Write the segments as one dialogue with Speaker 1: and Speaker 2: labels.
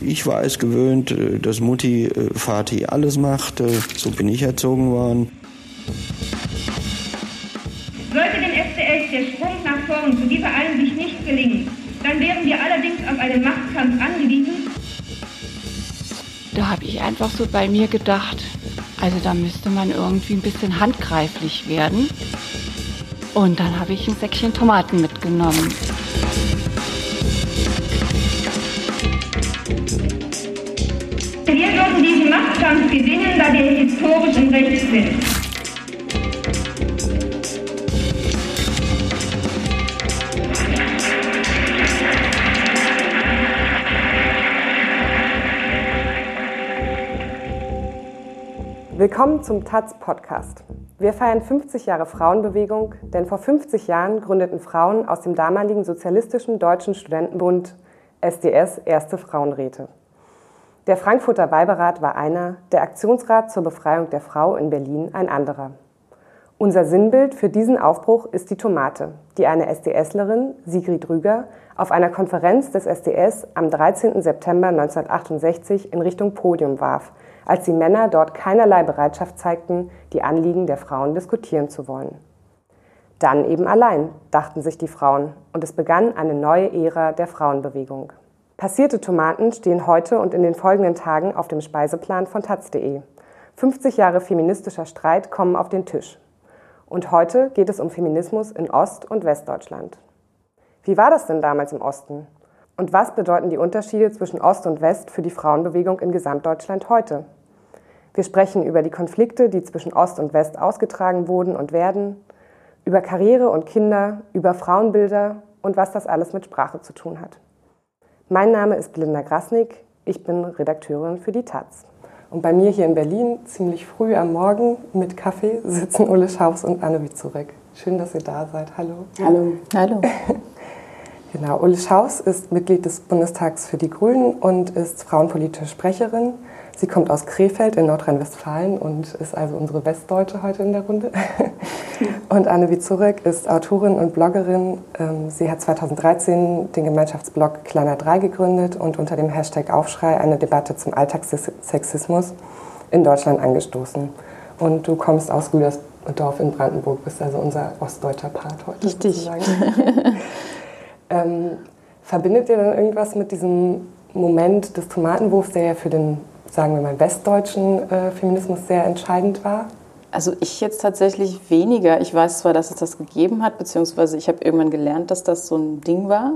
Speaker 1: Ich war es gewöhnt, äh, dass Mutti, äh, Vati alles machte. So bin ich erzogen worden.
Speaker 2: Sollte dem SDS der Sprung nach vorn zu dieser Einsicht nicht gelingen, dann wären wir allerdings auf einen Machtkampf angewiesen.
Speaker 3: Da habe ich einfach so bei mir gedacht, also da müsste man irgendwie ein bisschen handgreiflich werden. Und dann habe ich ein Säckchen Tomaten mitgenommen.
Speaker 2: Da wir historisch Recht sind.
Speaker 4: Willkommen zum Taz Podcast. Wir feiern 50 Jahre Frauenbewegung, denn vor 50 Jahren gründeten Frauen aus dem damaligen Sozialistischen Deutschen Studentenbund SDS erste Frauenräte. Der Frankfurter Weiberat war einer, der Aktionsrat zur Befreiung der Frau in Berlin ein anderer. Unser Sinnbild für diesen Aufbruch ist die Tomate, die eine SDSlerin, Sigrid Rüger, auf einer Konferenz des SDS am 13. September 1968 in Richtung Podium warf – als die Männer dort keinerlei Bereitschaft zeigten, die Anliegen der Frauen diskutieren zu wollen. Dann eben allein, dachten sich die Frauen, und es begann eine neue Ära der Frauenbewegung. Passierte Tomaten stehen heute und in den folgenden Tagen auf dem Speiseplan von taz.de. 50 Jahre feministischer Streit kommen auf den Tisch. Und heute geht es um Feminismus in Ost- und Westdeutschland. Wie war das denn damals im Osten? Und was bedeuten die Unterschiede zwischen Ost und West für die Frauenbewegung in Gesamtdeutschland heute? Wir sprechen über die Konflikte, die zwischen Ost und West ausgetragen wurden und werden, über Karriere und Kinder, über Frauenbilder und was das alles mit Sprache zu tun hat. Mein Name ist Linda Grasnick, ich bin Redakteurin für die Taz. Und bei mir hier in Berlin, ziemlich früh am Morgen mit Kaffee, sitzen Ulle Schaus und Anne Wizurek. Schön, dass ihr da seid. Hallo.
Speaker 5: Hallo.
Speaker 3: Hallo.
Speaker 4: Genau, Ulle Schaus ist Mitglied des Bundestags für die Grünen und ist frauenpolitische Sprecherin. Sie kommt aus Krefeld in Nordrhein-Westfalen und ist also unsere Westdeutsche heute in der Runde. Und Anne Wizurek ist Autorin und Bloggerin. Ähm, sie hat 2013 den Gemeinschaftsblog Kleiner 3 gegründet und unter dem Hashtag Aufschrei eine Debatte zum Alltagssexismus in Deutschland angestoßen. Und du kommst aus Rüdersdorf in Brandenburg, bist also unser ostdeutscher Part heute.
Speaker 3: Richtig.
Speaker 4: ähm, verbindet ihr dann irgendwas mit diesem Moment des Tomatenwurfs, der ja für den sagen wir mal, westdeutschen äh, Feminismus sehr entscheidend war?
Speaker 5: Also ich jetzt tatsächlich weniger. Ich weiß zwar, dass es das gegeben hat, beziehungsweise ich habe irgendwann gelernt, dass das so ein Ding war.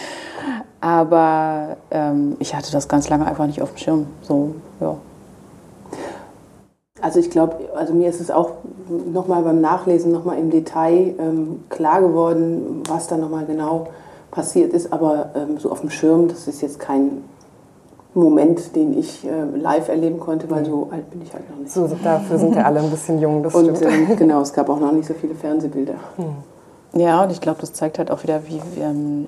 Speaker 5: Aber ähm, ich hatte das ganz lange einfach nicht auf dem Schirm. So, ja.
Speaker 6: Also ich glaube, also mir ist es auch nochmal beim Nachlesen nochmal im Detail ähm, klar geworden, was da nochmal genau passiert ist. Aber ähm, so auf dem Schirm, das ist jetzt kein Moment, den ich äh, live erleben konnte, weil so alt bin ich halt noch nicht.
Speaker 4: So, dafür sind ja alle ein bisschen jung, das
Speaker 6: und, stimmt. Äh, genau, es gab auch noch nicht so viele Fernsehbilder.
Speaker 5: Hm. Ja, und ich glaube, das zeigt halt auch wieder, wie, ähm,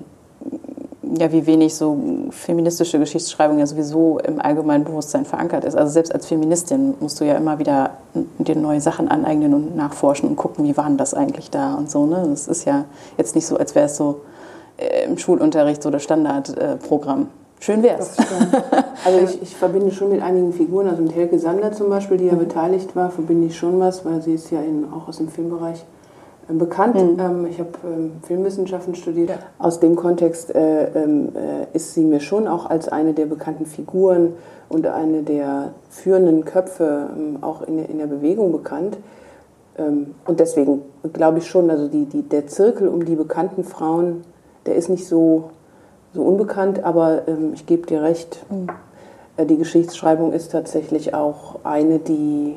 Speaker 5: ja, wie wenig so feministische Geschichtsschreibung ja sowieso im allgemeinen Bewusstsein verankert ist. Also selbst als Feministin musst du ja immer wieder dir neue Sachen aneignen und nachforschen und gucken, wie waren das eigentlich da und so. Ne? Das ist ja jetzt nicht so, als wäre es so äh, im Schulunterricht so das Standardprogramm. Äh, Schön wär's.
Speaker 6: also ich, ich, verbinde schon mit einigen Figuren, also mit Helge Sander zum Beispiel, die ja mhm. beteiligt war, verbinde ich schon was, weil sie ist ja in, auch aus dem Filmbereich äh, bekannt. Mhm. Ähm, ich habe ähm, Filmwissenschaften studiert. Ja. Aus dem Kontext äh, ähm, äh, ist sie mir schon auch als eine der bekannten Figuren und eine der führenden Köpfe ähm, auch in, in, der Bewegung bekannt. Ähm, und deswegen glaube ich schon, also die, die, der Zirkel um die bekannten Frauen, der ist nicht so so unbekannt, aber ähm, ich gebe dir recht, mhm. äh, die Geschichtsschreibung ist tatsächlich auch eine, die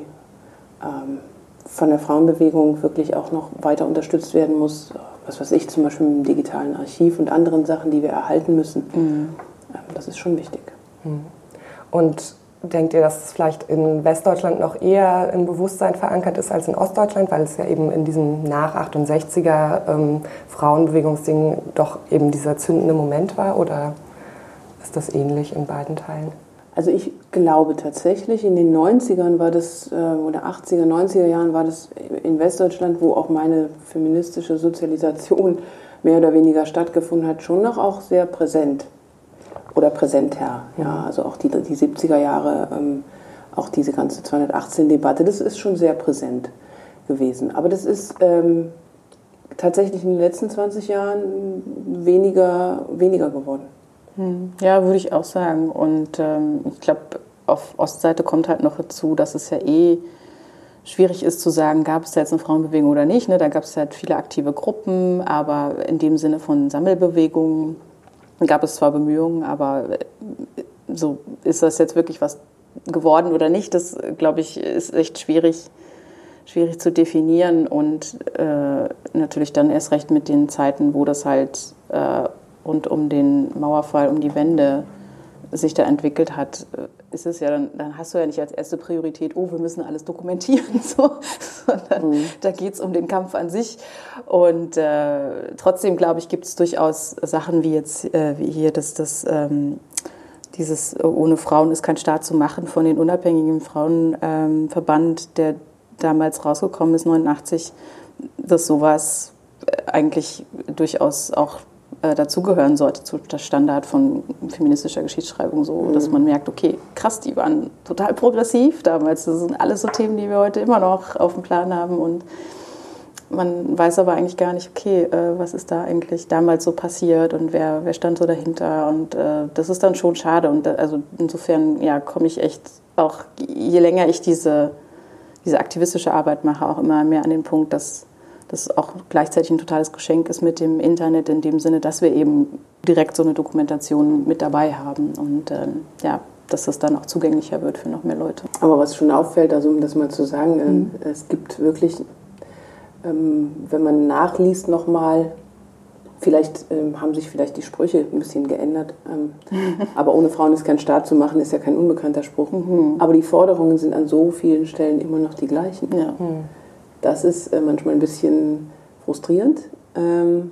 Speaker 6: ähm, von der Frauenbewegung wirklich auch noch weiter unterstützt werden muss. Was weiß ich, zum Beispiel im digitalen Archiv und anderen Sachen, die wir erhalten müssen. Mhm. Ähm, das ist schon wichtig.
Speaker 4: Mhm. Und Denkt ihr, dass es vielleicht in Westdeutschland noch eher im Bewusstsein verankert ist als in Ostdeutschland, weil es ja eben in diesem nach 68er ähm, Frauenbewegungsding doch eben dieser zündende Moment war? Oder ist das ähnlich in beiden Teilen?
Speaker 6: Also ich glaube tatsächlich, in den 90ern war das, äh, oder 80er, 90er Jahren war das in Westdeutschland, wo auch meine feministische Sozialisation mehr oder weniger stattgefunden hat, schon noch auch sehr präsent. Oder präsenter. Ja, also auch die, die 70er Jahre, ähm, auch diese ganze 218-Debatte, das ist schon sehr präsent gewesen. Aber das ist ähm, tatsächlich in den letzten 20 Jahren weniger, weniger geworden.
Speaker 5: Hm. Ja, würde ich auch sagen. Und ähm, ich glaube, auf Ostseite kommt halt noch dazu, dass es ja eh schwierig ist zu sagen, gab es da jetzt eine Frauenbewegung oder nicht. Ne? Da gab es halt viele aktive Gruppen, aber in dem Sinne von Sammelbewegungen gab es zwar Bemühungen, aber äh, so ist das jetzt wirklich was geworden oder nicht, das glaube ich ist echt schwierig, schwierig zu definieren und äh, natürlich dann erst recht mit den Zeiten, wo das halt äh, rund um den Mauerfall, um die Wende sich da entwickelt hat, äh, ist es ja dann, dann hast du ja nicht als erste Priorität, oh, wir müssen alles dokumentieren, so, sondern mhm. da geht es um den Kampf an sich. Und äh, trotzdem, glaube ich, gibt es durchaus Sachen wie jetzt, äh, wie hier das, das ähm, dieses Ohne Frauen ist kein Staat zu machen von den unabhängigen Frauenverband, ähm, der damals rausgekommen ist, 89, dass sowas eigentlich durchaus auch äh, dazugehören sollte zu der Standard von feministischer Geschichtsschreibung, so mhm. dass man merkt, okay, krass, die waren total progressiv damals. Das sind alles so Themen, die wir heute immer noch auf dem Plan haben und man weiß aber eigentlich gar nicht, okay, äh, was ist da eigentlich damals so passiert und wer, wer stand so dahinter und äh, das ist dann schon schade und da, also insofern ja komme ich echt auch je länger ich diese diese aktivistische Arbeit mache auch immer mehr an den Punkt, dass das auch gleichzeitig ein totales Geschenk ist mit dem Internet in dem Sinne, dass wir eben direkt so eine Dokumentation mit dabei haben und ähm, ja, dass das dann auch zugänglicher wird für noch mehr Leute.
Speaker 6: Aber was schon auffällt, also um das mal zu sagen, äh, mhm. es gibt wirklich, ähm, wenn man nachliest nochmal, vielleicht ähm, haben sich vielleicht die Sprüche ein bisschen geändert, ähm, aber ohne Frauen ist kein Staat zu machen, ist ja kein unbekannter Spruch. Mhm. Aber die Forderungen sind an so vielen Stellen immer noch die gleichen. Ja. Mhm. Das ist äh, manchmal ein bisschen frustrierend. Ähm,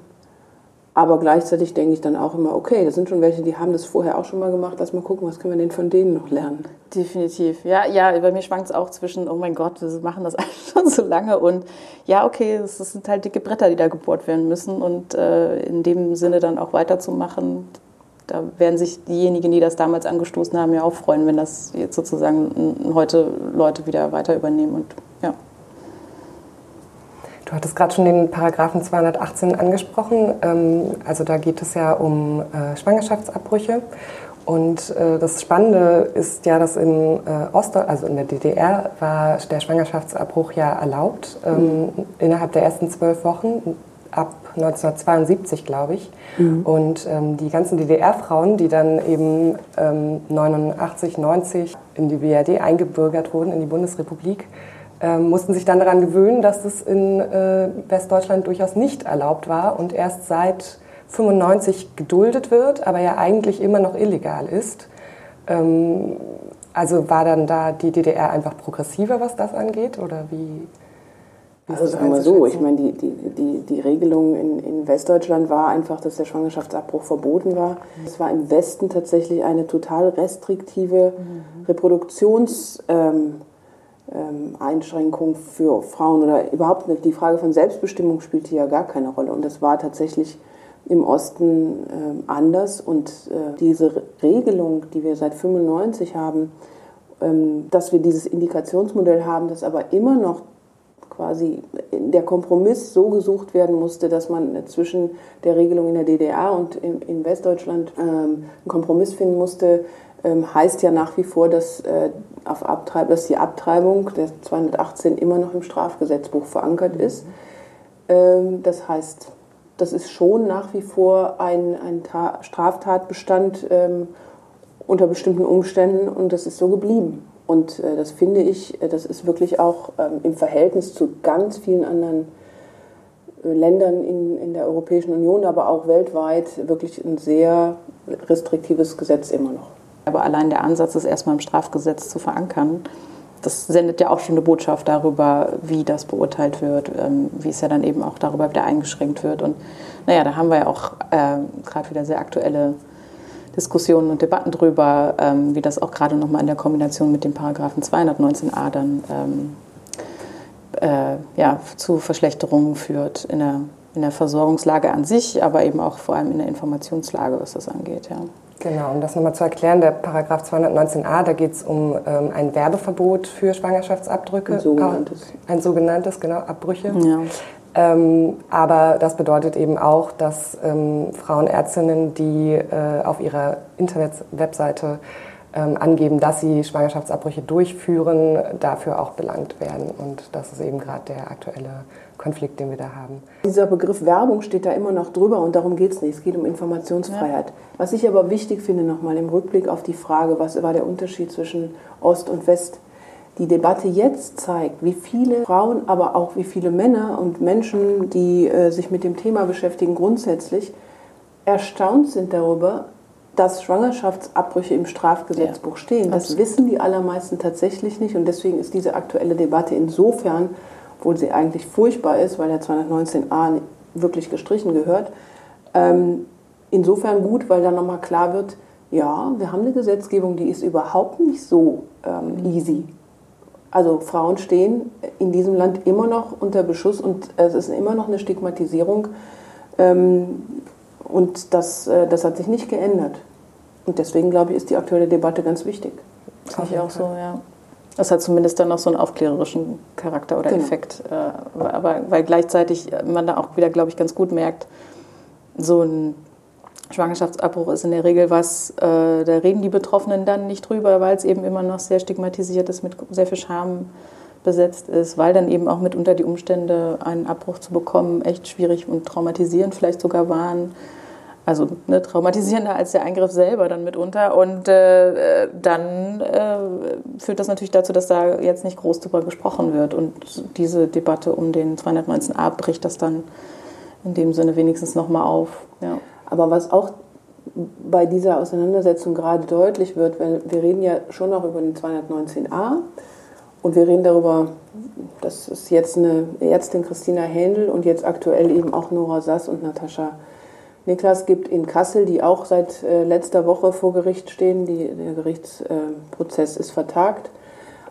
Speaker 6: aber gleichzeitig denke ich dann auch immer, okay, das sind schon welche, die haben das vorher auch schon mal gemacht. Lass mal gucken, was können wir denn von denen noch lernen?
Speaker 5: Definitiv. Ja, ja bei mir schwankt es auch zwischen, oh mein Gott, wir machen das schon so lange. Und ja, okay, das sind halt dicke Bretter, die da gebohrt werden müssen. Und äh, in dem Sinne dann auch weiterzumachen, da werden sich diejenigen, die das damals angestoßen haben, ja auch freuen, wenn das jetzt sozusagen heute Leute wieder weiter übernehmen. Und.
Speaker 4: Du hattest gerade schon den Paragraphen 218 angesprochen. Ähm, also da geht es ja um äh, Schwangerschaftsabbrüche. Und äh, das Spannende ist ja, dass in äh, Ost, also in der DDR, war der Schwangerschaftsabbruch ja erlaubt ähm, mhm. innerhalb der ersten zwölf Wochen ab 1972, glaube ich. Mhm. Und ähm, die ganzen DDR-Frauen, die dann eben ähm, 89, 90 in die BRD eingebürgert wurden, in die Bundesrepublik, ähm, mussten sich dann daran gewöhnen, dass es in äh, Westdeutschland durchaus nicht erlaubt war und erst seit 95 geduldet wird, aber ja eigentlich immer noch illegal ist. Ähm, also war dann da die DDR einfach progressiver, was das angeht, oder wie?
Speaker 6: wie also sagen wir so, ich meine, die, die, die, die Regelung in, in Westdeutschland war einfach, dass der Schwangerschaftsabbruch verboten war. Es war im Westen tatsächlich eine total restriktive mhm. Reproduktions- ähm, ähm, Einschränkung für Frauen oder überhaupt nicht. Die Frage von Selbstbestimmung spielte hier gar keine Rolle. Und das war tatsächlich im Osten äh, anders. Und äh, diese Regelung, die wir seit 95 haben, ähm, dass wir dieses Indikationsmodell haben, das aber immer noch quasi der Kompromiss so gesucht werden musste, dass man zwischen der Regelung in der DDR und in, Westdeutschland ähm, einen Kompromiss finden musste, heißt ja nach wie vor, dass, äh, auf Abtreib dass die Abtreibung der 218 immer noch im Strafgesetzbuch verankert ist. Ähm, das heißt, das ist schon nach wie vor ein, ein Straftatbestand ähm, unter bestimmten Umständen und das ist so geblieben. Und äh, das finde ich, äh, das ist wirklich auch ähm, im Verhältnis zu ganz vielen anderen Ländern in, in der Europäischen Union, aber auch weltweit wirklich ein sehr restriktives Gesetz immer noch.
Speaker 5: Aber allein der Ansatz, es erstmal im Strafgesetz zu verankern, das sendet ja auch schon eine Botschaft darüber, wie das beurteilt wird, ähm, wie es ja dann eben auch darüber wieder eingeschränkt wird. Und naja, da haben wir ja auch äh, gerade wieder sehr aktuelle Diskussionen und Debatten drüber, ähm, wie das auch gerade nochmal in der Kombination mit dem Paragraphen 219a dann ähm, äh, ja, zu Verschlechterungen führt in der in der Versorgungslage an sich, aber eben auch vor allem in der Informationslage, was das angeht. Ja.
Speaker 4: Genau, um das nochmal zu erklären, der Paragraph 219a, da geht es um ähm, ein Werbeverbot für Schwangerschaftsabdrücke.
Speaker 6: Ein sogenanntes.
Speaker 4: Ein sogenanntes, genau, Abbrüche.
Speaker 5: Ja.
Speaker 4: Ähm, aber das bedeutet eben auch, dass ähm, Frauenärztinnen, die äh, auf ihrer Internet-Webseite ähm, angeben, dass sie Schwangerschaftsabbrüche durchführen, dafür auch belangt werden. Und das ist eben gerade der aktuelle Konflikt, den wir da haben.
Speaker 6: Dieser Begriff Werbung steht da immer noch drüber und darum geht es nicht. Es geht um Informationsfreiheit. Ja. Was ich aber wichtig finde, nochmal im Rückblick auf die Frage, was war der Unterschied zwischen Ost und West? Die Debatte jetzt zeigt, wie viele Frauen, aber auch wie viele Männer und Menschen, die äh, sich mit dem Thema beschäftigen, grundsätzlich erstaunt sind darüber, dass Schwangerschaftsabbrüche im Strafgesetzbuch ja, stehen. Das absolut. wissen die allermeisten tatsächlich nicht und deswegen ist diese aktuelle Debatte insofern, obwohl sie eigentlich furchtbar ist, weil der 219a wirklich gestrichen gehört, ähm, insofern gut, weil dann nochmal klar wird, ja, wir haben eine Gesetzgebung, die ist überhaupt nicht so ähm, easy. Also Frauen stehen in diesem Land immer noch unter Beschuss und es ist immer noch eine Stigmatisierung. Ähm, und das, äh, das hat sich nicht geändert. Und deswegen, glaube ich, ist die aktuelle Debatte ganz wichtig.
Speaker 5: Das sehe ich auch so, ja. Das hat zumindest dann noch so einen aufklärerischen Charakter oder genau. Effekt. Äh, aber weil gleichzeitig man da auch wieder, glaube ich, ganz gut merkt, so ein Schwangerschaftsabbruch ist in der Regel was, äh, da reden die Betroffenen dann nicht drüber, weil es eben immer noch sehr stigmatisiert ist, mit sehr viel Scham besetzt ist, weil dann eben auch mitunter die Umstände, einen Abbruch zu bekommen, echt schwierig und traumatisierend vielleicht sogar waren also ne, traumatisierender als der Eingriff selber dann mitunter. Und äh, dann äh, führt das natürlich dazu, dass da jetzt nicht groß drüber gesprochen wird. Und diese Debatte um den 219a bricht das dann in dem Sinne wenigstens nochmal auf. Ja.
Speaker 6: Aber was auch bei dieser Auseinandersetzung gerade deutlich wird, weil wir reden ja schon noch über den 219a und wir reden darüber, das ist jetzt eine Ärztin Christina Händel und jetzt aktuell eben auch Nora Sass und Natascha Niklas gibt in Kassel, die auch seit äh, letzter Woche vor Gericht stehen. Die, der Gerichtsprozess äh, ist vertagt.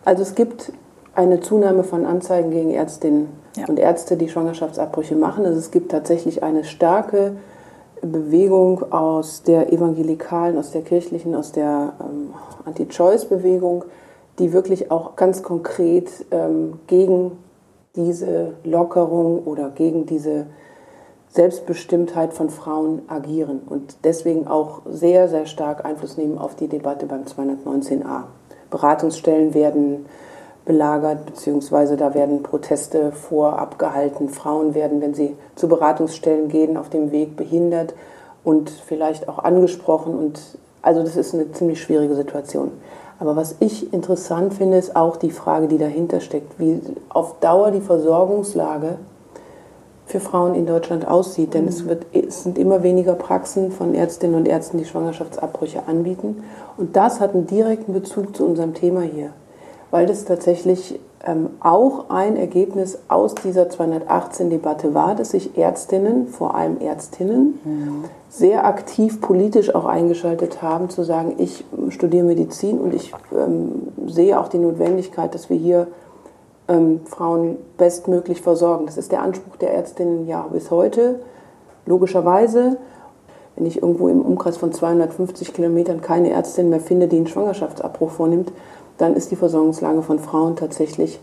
Speaker 6: Also es gibt eine Zunahme von Anzeigen gegen Ärztinnen ja. und Ärzte, die Schwangerschaftsabbrüche machen. Also es gibt tatsächlich eine starke Bewegung aus der evangelikalen, aus der kirchlichen, aus der ähm, Anti-Choice-Bewegung, die wirklich auch ganz konkret ähm, gegen diese Lockerung oder gegen diese Selbstbestimmtheit von Frauen agieren und deswegen auch sehr, sehr stark Einfluss nehmen auf die Debatte beim 219a. Beratungsstellen werden belagert, beziehungsweise da werden Proteste vorab gehalten. Frauen werden, wenn sie zu Beratungsstellen gehen, auf dem Weg behindert und vielleicht auch angesprochen. Und also das ist eine ziemlich schwierige Situation. Aber was ich interessant finde, ist auch die Frage, die dahinter steckt, wie auf Dauer die Versorgungslage für Frauen in Deutschland aussieht. Denn es, wird, es sind immer weniger Praxen von Ärztinnen und Ärzten, die Schwangerschaftsabbrüche anbieten. Und das hat einen direkten Bezug zu unserem Thema hier, weil das tatsächlich ähm, auch ein Ergebnis aus dieser 218-Debatte war, dass sich Ärztinnen, vor allem Ärztinnen, mhm. sehr aktiv politisch auch eingeschaltet haben, zu sagen, ich studiere Medizin und ich ähm, sehe auch die Notwendigkeit, dass wir hier ähm, Frauen bestmöglich versorgen. Das ist der Anspruch der Ärztinnen ja bis heute. Logischerweise, wenn ich irgendwo im Umkreis von 250 Kilometern keine Ärztin mehr finde, die einen Schwangerschaftsabbruch vornimmt, dann ist die Versorgungslage von Frauen tatsächlich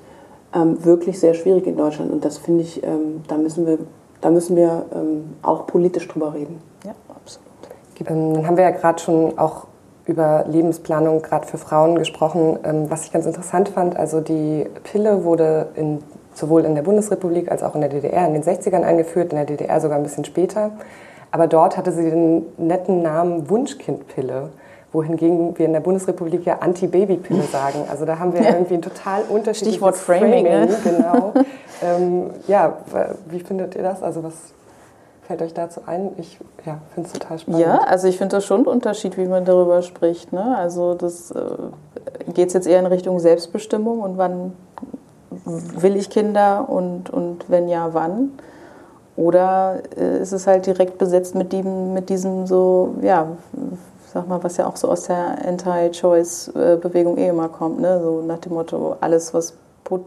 Speaker 6: ähm, wirklich sehr schwierig in Deutschland. Und das finde ich, ähm, da müssen wir, da müssen wir ähm, auch politisch drüber reden.
Speaker 4: Ja, absolut. Ähm, dann haben wir ja gerade schon auch über Lebensplanung gerade für Frauen gesprochen, ähm, was ich ganz interessant fand. Also die Pille wurde in, sowohl in der Bundesrepublik als auch in der DDR in den 60ern eingeführt, in der DDR sogar ein bisschen später. Aber dort hatte sie den netten Namen Wunschkindpille wohingegen wir in der Bundesrepublik ja Anti-Baby-Pille sagen. Also da haben wir ja. irgendwie ein total unterschiedliches
Speaker 5: Stichwort Framing. Framing
Speaker 4: ne? Genau. ähm, ja, wie findet ihr das? Also was fällt euch dazu ein? Ich ja, finde es total spannend.
Speaker 5: Ja, also ich finde das schon ein Unterschied, wie man darüber spricht. Ne? Also das äh, geht es jetzt eher in Richtung Selbstbestimmung und wann will ich Kinder und, und wenn ja, wann? Oder äh, ist es halt direkt besetzt mit, dem, mit diesem so, ja, sag mal, was ja auch so aus der Anti-Choice-Bewegung eh immer kommt, ne? so nach dem Motto, alles, was,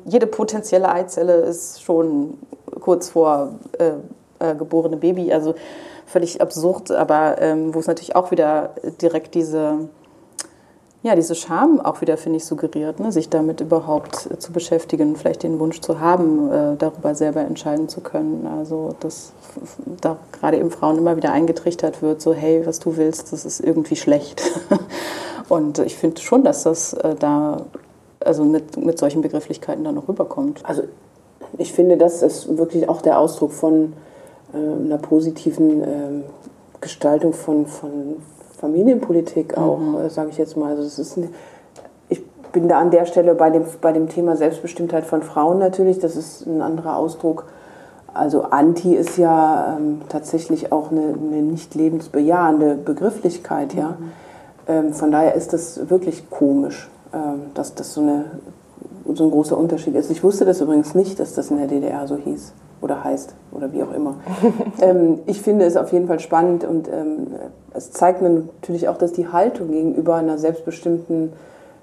Speaker 5: jede potenzielle Eizelle ist schon kurz vor äh, äh, geborene Baby. Also völlig absurd, aber ähm, wo es natürlich auch wieder direkt diese ja, diese Scham auch wieder, finde ich, suggeriert, ne? sich damit überhaupt äh, zu beschäftigen, vielleicht den Wunsch zu haben, äh, darüber selber entscheiden zu können. Also, dass da gerade eben Frauen immer wieder eingetrichtert wird, so, hey, was du willst, das ist irgendwie schlecht. Und ich finde schon, dass das äh, da, also mit, mit solchen Begrifflichkeiten dann noch rüberkommt.
Speaker 6: Also, ich finde, das ist wirklich auch der Ausdruck von äh, einer positiven ähm, Gestaltung von, von, Familienpolitik auch, mhm. äh, sage ich jetzt mal. Also es ist ein, ich bin da an der Stelle bei dem, bei dem Thema Selbstbestimmtheit von Frauen natürlich, das ist ein anderer Ausdruck. Also Anti ist ja ähm, tatsächlich auch eine, eine, nicht lebensbejahende Begrifflichkeit, ja. Mhm. Ähm, von daher ist das wirklich komisch, ähm, dass das so, eine, so ein großer Unterschied ist. Ich wusste das übrigens nicht, dass das in der DDR so hieß oder heißt oder wie auch immer. ähm, ich finde es auf jeden Fall spannend und ähm, es zeigt mir natürlich auch, dass die Haltung gegenüber einer selbstbestimmten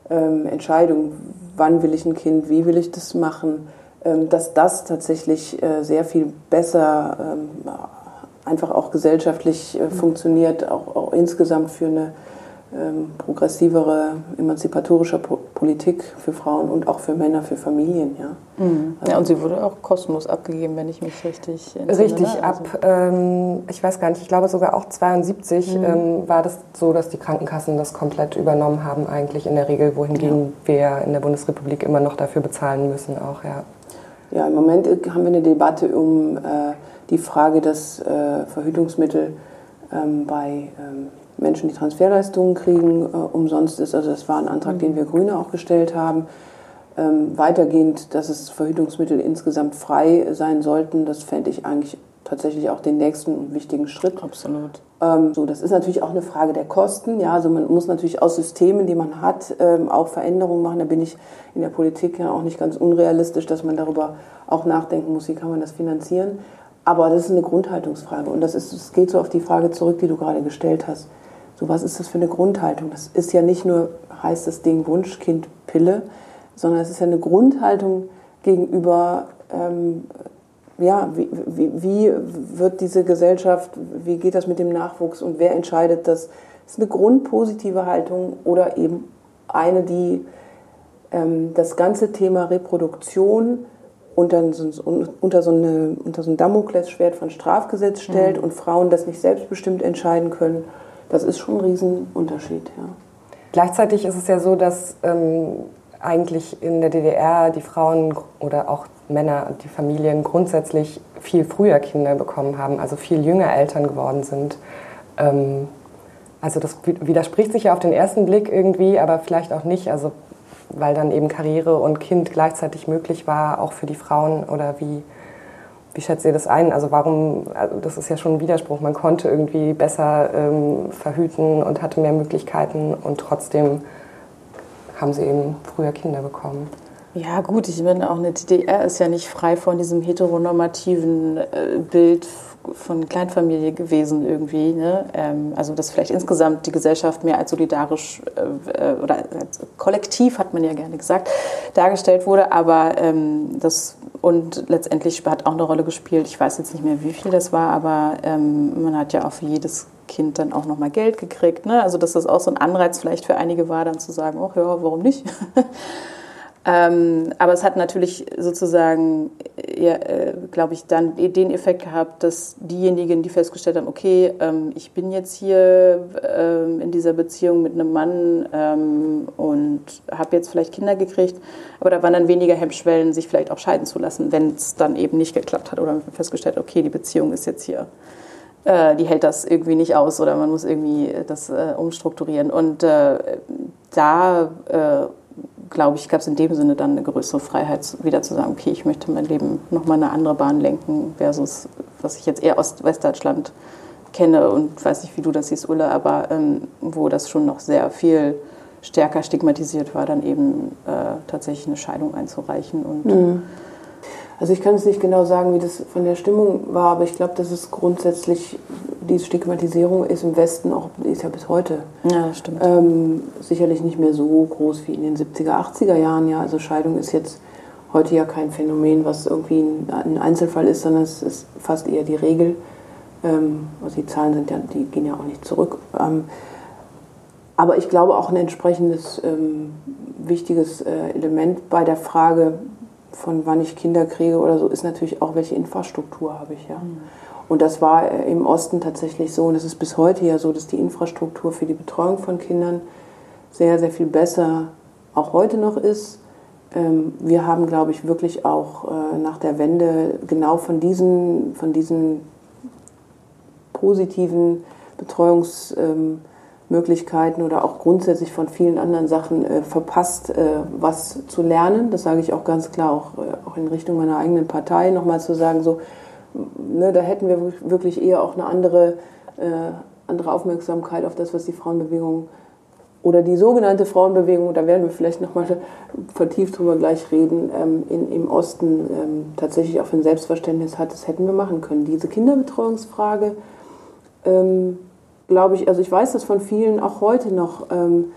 Speaker 6: ähm, Entscheidung, wann will ich ein Kind, wie will ich das machen, ähm, dass das tatsächlich äh, sehr viel besser ähm, einfach auch gesellschaftlich äh, funktioniert, auch, auch insgesamt für eine progressivere, emanzipatorische po Politik für Frauen und auch für Männer, für Familien. Ja.
Speaker 5: Mhm. Also ja, und sie wurde auch kostenlos abgegeben, wenn ich mich richtig
Speaker 4: entsinne. Richtig, ne? ab, also ähm, ich weiß gar nicht, ich glaube sogar auch 72 mhm. ähm, war das so, dass die Krankenkassen das komplett übernommen haben, eigentlich in der Regel, wohingegen ja. wir in der Bundesrepublik immer noch dafür bezahlen müssen, auch, ja.
Speaker 6: Ja, im Moment haben wir eine Debatte um äh, die Frage, dass äh, Verhütungsmittel ähm, bei ähm, Menschen, die Transferleistungen kriegen, äh, umsonst ist. Also das war ein Antrag, mhm. den wir Grüne auch gestellt haben. Ähm, weitergehend, dass es Verhütungsmittel insgesamt frei sein sollten, das fände ich eigentlich tatsächlich auch den nächsten wichtigen Schritt.
Speaker 5: Absolut.
Speaker 6: Ähm, so, das ist natürlich auch eine Frage der Kosten. Ja, also man muss natürlich aus Systemen, die man hat, ähm, auch Veränderungen machen. Da bin ich in der Politik ja auch nicht ganz unrealistisch, dass man darüber auch nachdenken muss, wie kann man das finanzieren. Aber das ist eine Grundhaltungsfrage und das, ist, das geht so auf die Frage zurück, die du gerade gestellt hast. So, was ist das für eine Grundhaltung? Das ist ja nicht nur, heißt das Ding Wunschkind Pille, sondern es ist ja eine Grundhaltung gegenüber, ähm, ja, wie, wie, wie, wird diese Gesellschaft, wie geht das mit dem Nachwuchs und wer entscheidet das? Das ist eine grundpositive Haltung oder eben eine, die ähm, das ganze Thema Reproduktion unter so, unter so, eine, unter so ein Damoklesschwert von Strafgesetz stellt mhm. und Frauen das nicht selbstbestimmt entscheiden können das ist schon ein Riesenunterschied. Ja.
Speaker 4: Gleichzeitig ist es ja so, dass ähm, eigentlich in der DDR die Frauen oder auch Männer, die Familien grundsätzlich viel früher Kinder bekommen haben, also viel jünger Eltern geworden sind. Ähm, also das widerspricht sich ja auf den ersten Blick irgendwie, aber vielleicht auch nicht. Also weil dann eben Karriere und Kind gleichzeitig möglich war, auch für die Frauen oder wie wie schätzt ihr das ein? Also warum, also das ist ja schon ein Widerspruch, man konnte irgendwie besser ähm, verhüten und hatte mehr Möglichkeiten und trotzdem haben sie eben früher Kinder bekommen.
Speaker 5: Ja gut, ich meine auch eine DDR ist ja nicht frei von diesem heteronormativen äh, Bild von Kleinfamilie gewesen irgendwie. Ne? Ähm, also dass vielleicht insgesamt die Gesellschaft mehr als solidarisch äh, oder als kollektiv, hat man ja gerne gesagt, dargestellt wurde. Aber ähm, das und letztendlich hat auch eine Rolle gespielt, ich weiß jetzt nicht mehr, wie viel das war, aber ähm, man hat ja auch für jedes Kind dann auch nochmal Geld gekriegt. Ne? Also dass das auch so ein Anreiz vielleicht für einige war, dann zu sagen, oh ja, warum nicht? Ähm, aber es hat natürlich sozusagen, ja, äh, glaube ich, dann den Effekt gehabt, dass diejenigen, die festgestellt haben, okay, ähm, ich bin jetzt hier ähm, in dieser Beziehung mit einem Mann ähm, und habe jetzt vielleicht Kinder gekriegt, aber da waren dann weniger Hemmschwellen, sich vielleicht auch scheiden zu lassen, wenn es dann eben nicht geklappt hat oder festgestellt, okay, die Beziehung ist jetzt hier äh, die hält das irgendwie nicht aus oder man muss irgendwie das äh, umstrukturieren. Und äh, da äh, glaube ich, gab es in dem Sinne dann eine größere Freiheit, wieder zu sagen, okay, ich möchte mein Leben nochmal eine andere Bahn lenken, versus was ich jetzt eher Ost-Westdeutschland kenne und weiß nicht, wie du das siehst, Ulle, aber ähm, wo das schon noch sehr viel stärker stigmatisiert war, dann eben äh, tatsächlich eine Scheidung einzureichen und mhm.
Speaker 6: Also ich kann es nicht genau sagen, wie das von der Stimmung war, aber ich glaube, dass es grundsätzlich, diese Stigmatisierung ist im Westen auch, ist ja bis heute.
Speaker 5: Ja, stimmt.
Speaker 6: Ähm, sicherlich nicht mehr so groß wie in den 70er, 80er Jahren. Ja, also Scheidung ist jetzt heute ja kein Phänomen, was irgendwie ein Einzelfall ist, sondern es ist fast eher die Regel. Ähm, also die Zahlen sind ja, die gehen ja auch nicht zurück. Ähm, aber ich glaube auch ein entsprechendes ähm, wichtiges äh, Element bei der Frage, von wann ich Kinder kriege oder so, ist natürlich auch, welche Infrastruktur habe ich ja. Mhm. Und das war äh, im Osten tatsächlich so und es ist bis heute ja so, dass die Infrastruktur für die Betreuung von Kindern sehr, sehr viel besser auch heute noch ist. Ähm, wir haben, glaube ich, wirklich auch äh, nach der Wende genau von diesen, von diesen positiven Betreuungsmöglichkeiten oder auch grundsätzlich von vielen anderen Sachen äh, verpasst, was zu lernen. Das sage ich auch ganz klar, auch, auch in Richtung meiner eigenen Partei, nochmal zu sagen, so, ne, da hätten wir wirklich eher auch eine andere, äh, andere Aufmerksamkeit auf das, was die Frauenbewegung oder die sogenannte Frauenbewegung, da werden wir vielleicht nochmal vertieft drüber gleich reden, ähm, in, im Osten ähm, tatsächlich auch für ein Selbstverständnis hat, das hätten wir machen können. Diese Kinderbetreuungsfrage, ähm, glaube ich, also ich weiß das von vielen auch heute noch, ähm,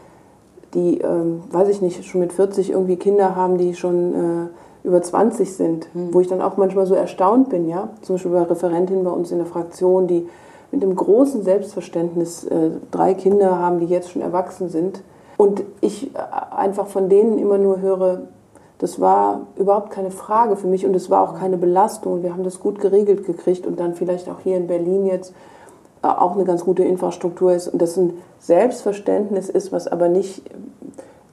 Speaker 6: die, ähm, weiß ich nicht, schon mit 40 irgendwie Kinder haben, die schon äh, über 20 sind, mhm. wo ich dann auch manchmal so erstaunt bin, ja. Zum Beispiel bei Referentin bei uns in der Fraktion, die mit einem großen Selbstverständnis äh, drei Kinder haben, die jetzt schon erwachsen sind. Und ich äh, einfach von denen immer nur höre, das war überhaupt keine Frage für mich und es war auch keine Belastung. Wir haben das gut geregelt gekriegt und dann vielleicht auch hier in Berlin jetzt auch eine ganz gute Infrastruktur ist und das ein Selbstverständnis ist, was aber nicht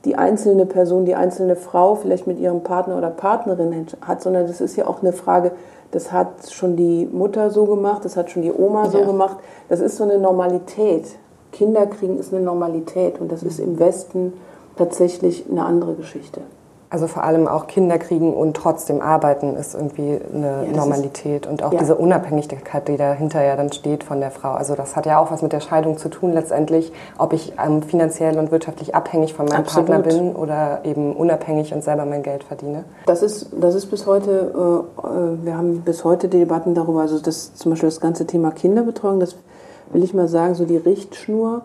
Speaker 6: die einzelne Person, die einzelne Frau vielleicht mit ihrem Partner oder Partnerin hat, sondern das ist ja auch eine Frage, das hat schon die Mutter so gemacht, das hat schon die Oma so ja. gemacht. Das ist so eine Normalität. Kinder kriegen ist eine Normalität und das ist im Westen tatsächlich eine andere Geschichte.
Speaker 4: Also vor allem auch Kinder kriegen und trotzdem arbeiten ist irgendwie eine ja, Normalität und auch ja. diese Unabhängigkeit, die dahinter ja dann steht von der Frau. Also das hat ja auch was mit der Scheidung zu tun letztendlich, ob ich ähm, finanziell und wirtschaftlich abhängig von meinem Absolut. Partner bin oder eben unabhängig und selber mein Geld verdiene.
Speaker 6: Das ist, das ist bis heute, äh, äh wir haben bis heute die Debatten darüber, also das zum Beispiel das ganze Thema Kinderbetreuung, das will ich mal sagen, so die Richtschnur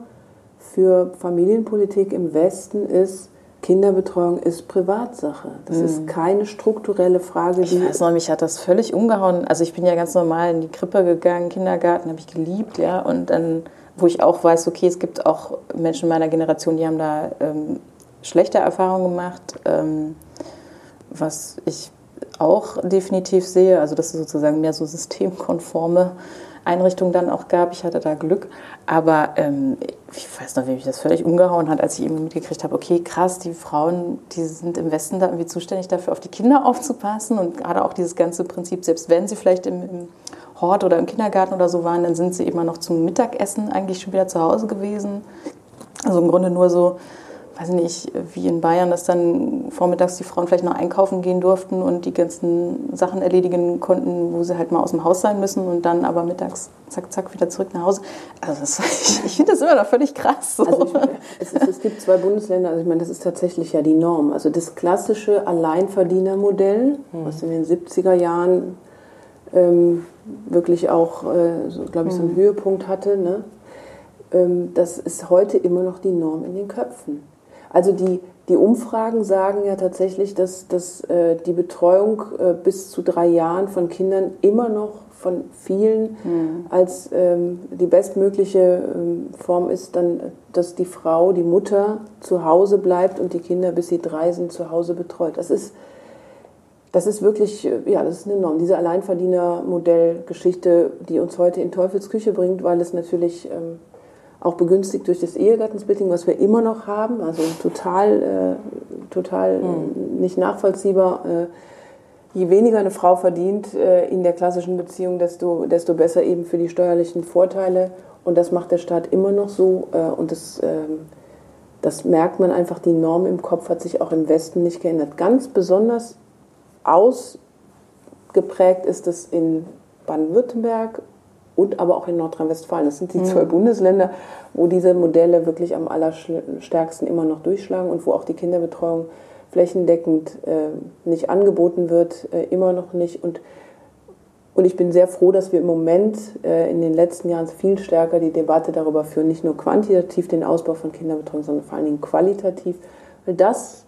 Speaker 6: für Familienpolitik im Westen ist, Kinderbetreuung ist Privatsache. Das mhm. ist keine strukturelle Frage.
Speaker 5: Ich weiß noch, mich hat das völlig umgehauen. Also ich bin ja ganz normal in die Krippe gegangen, Kindergarten habe ich geliebt, ja. Und dann, wo ich auch weiß, okay, es gibt auch Menschen meiner Generation, die haben da ähm, schlechte Erfahrungen gemacht, ähm, was ich auch definitiv sehe. Also das ist sozusagen mehr so systemkonforme Einrichtungen dann auch gab. Ich hatte da Glück. Aber ähm, ich weiß noch, wie mich das völlig umgehauen hat, als ich eben mitgekriegt habe, okay, krass, die Frauen, die sind im Westen da irgendwie zuständig dafür, auf die Kinder aufzupassen. Und gerade auch dieses ganze Prinzip, selbst wenn sie vielleicht im, im Hort oder im Kindergarten oder so waren, dann sind sie immer noch zum Mittagessen eigentlich schon wieder zu Hause gewesen. Also im Grunde nur so weiß nicht, wie in Bayern, dass dann vormittags die Frauen vielleicht noch einkaufen gehen durften und die ganzen Sachen erledigen konnten, wo sie halt mal aus dem Haus sein müssen und dann aber mittags zack, zack wieder zurück nach Hause. Also das, ich, ich finde das immer noch völlig krass. So. Also
Speaker 6: ich, es, ist, es, gibt zwei Bundesländer, also ich meine, das ist tatsächlich ja die Norm. Also das klassische Alleinverdienermodell, was in den 70er Jahren ähm, wirklich auch, äh, so, glaube ich, so einen mhm. Höhepunkt hatte, ne? ähm, das ist heute immer noch die Norm in den Köpfen. Also die, die Umfragen sagen ja tatsächlich, dass, dass äh, die Betreuung äh, bis zu drei Jahren von Kindern immer noch von vielen mhm. als ähm, die bestmögliche ähm, Form ist, dann, dass die Frau, die Mutter zu Hause bleibt und die Kinder, bis sie drei sind, zu Hause betreut. Das ist, das ist wirklich, äh, ja, das ist eine Norm. Diese Alleinverdienermodellgeschichte, die uns heute in Teufelsküche bringt, weil es natürlich ähm, auch begünstigt durch das Ehegattensplitting, was wir immer noch haben, also total, äh, total mhm. nicht nachvollziehbar. Äh, je weniger eine Frau verdient äh, in der klassischen Beziehung, desto, desto besser eben für die steuerlichen Vorteile. Und das macht der Staat immer noch so. Äh, und das, ähm, das merkt man einfach, die Norm im Kopf hat sich auch im Westen nicht geändert. Ganz besonders ausgeprägt ist es in Baden-Württemberg und aber auch in Nordrhein-Westfalen. Das sind die mhm. zwei Bundesländer, wo diese Modelle wirklich am allerstärksten immer noch durchschlagen und wo auch die Kinderbetreuung flächendeckend äh, nicht angeboten wird, äh, immer noch nicht. Und, und ich bin sehr froh, dass wir im Moment äh, in den letzten Jahren viel stärker die Debatte darüber führen, nicht nur quantitativ den Ausbau von Kinderbetreuung, sondern vor allen Dingen qualitativ. Weil das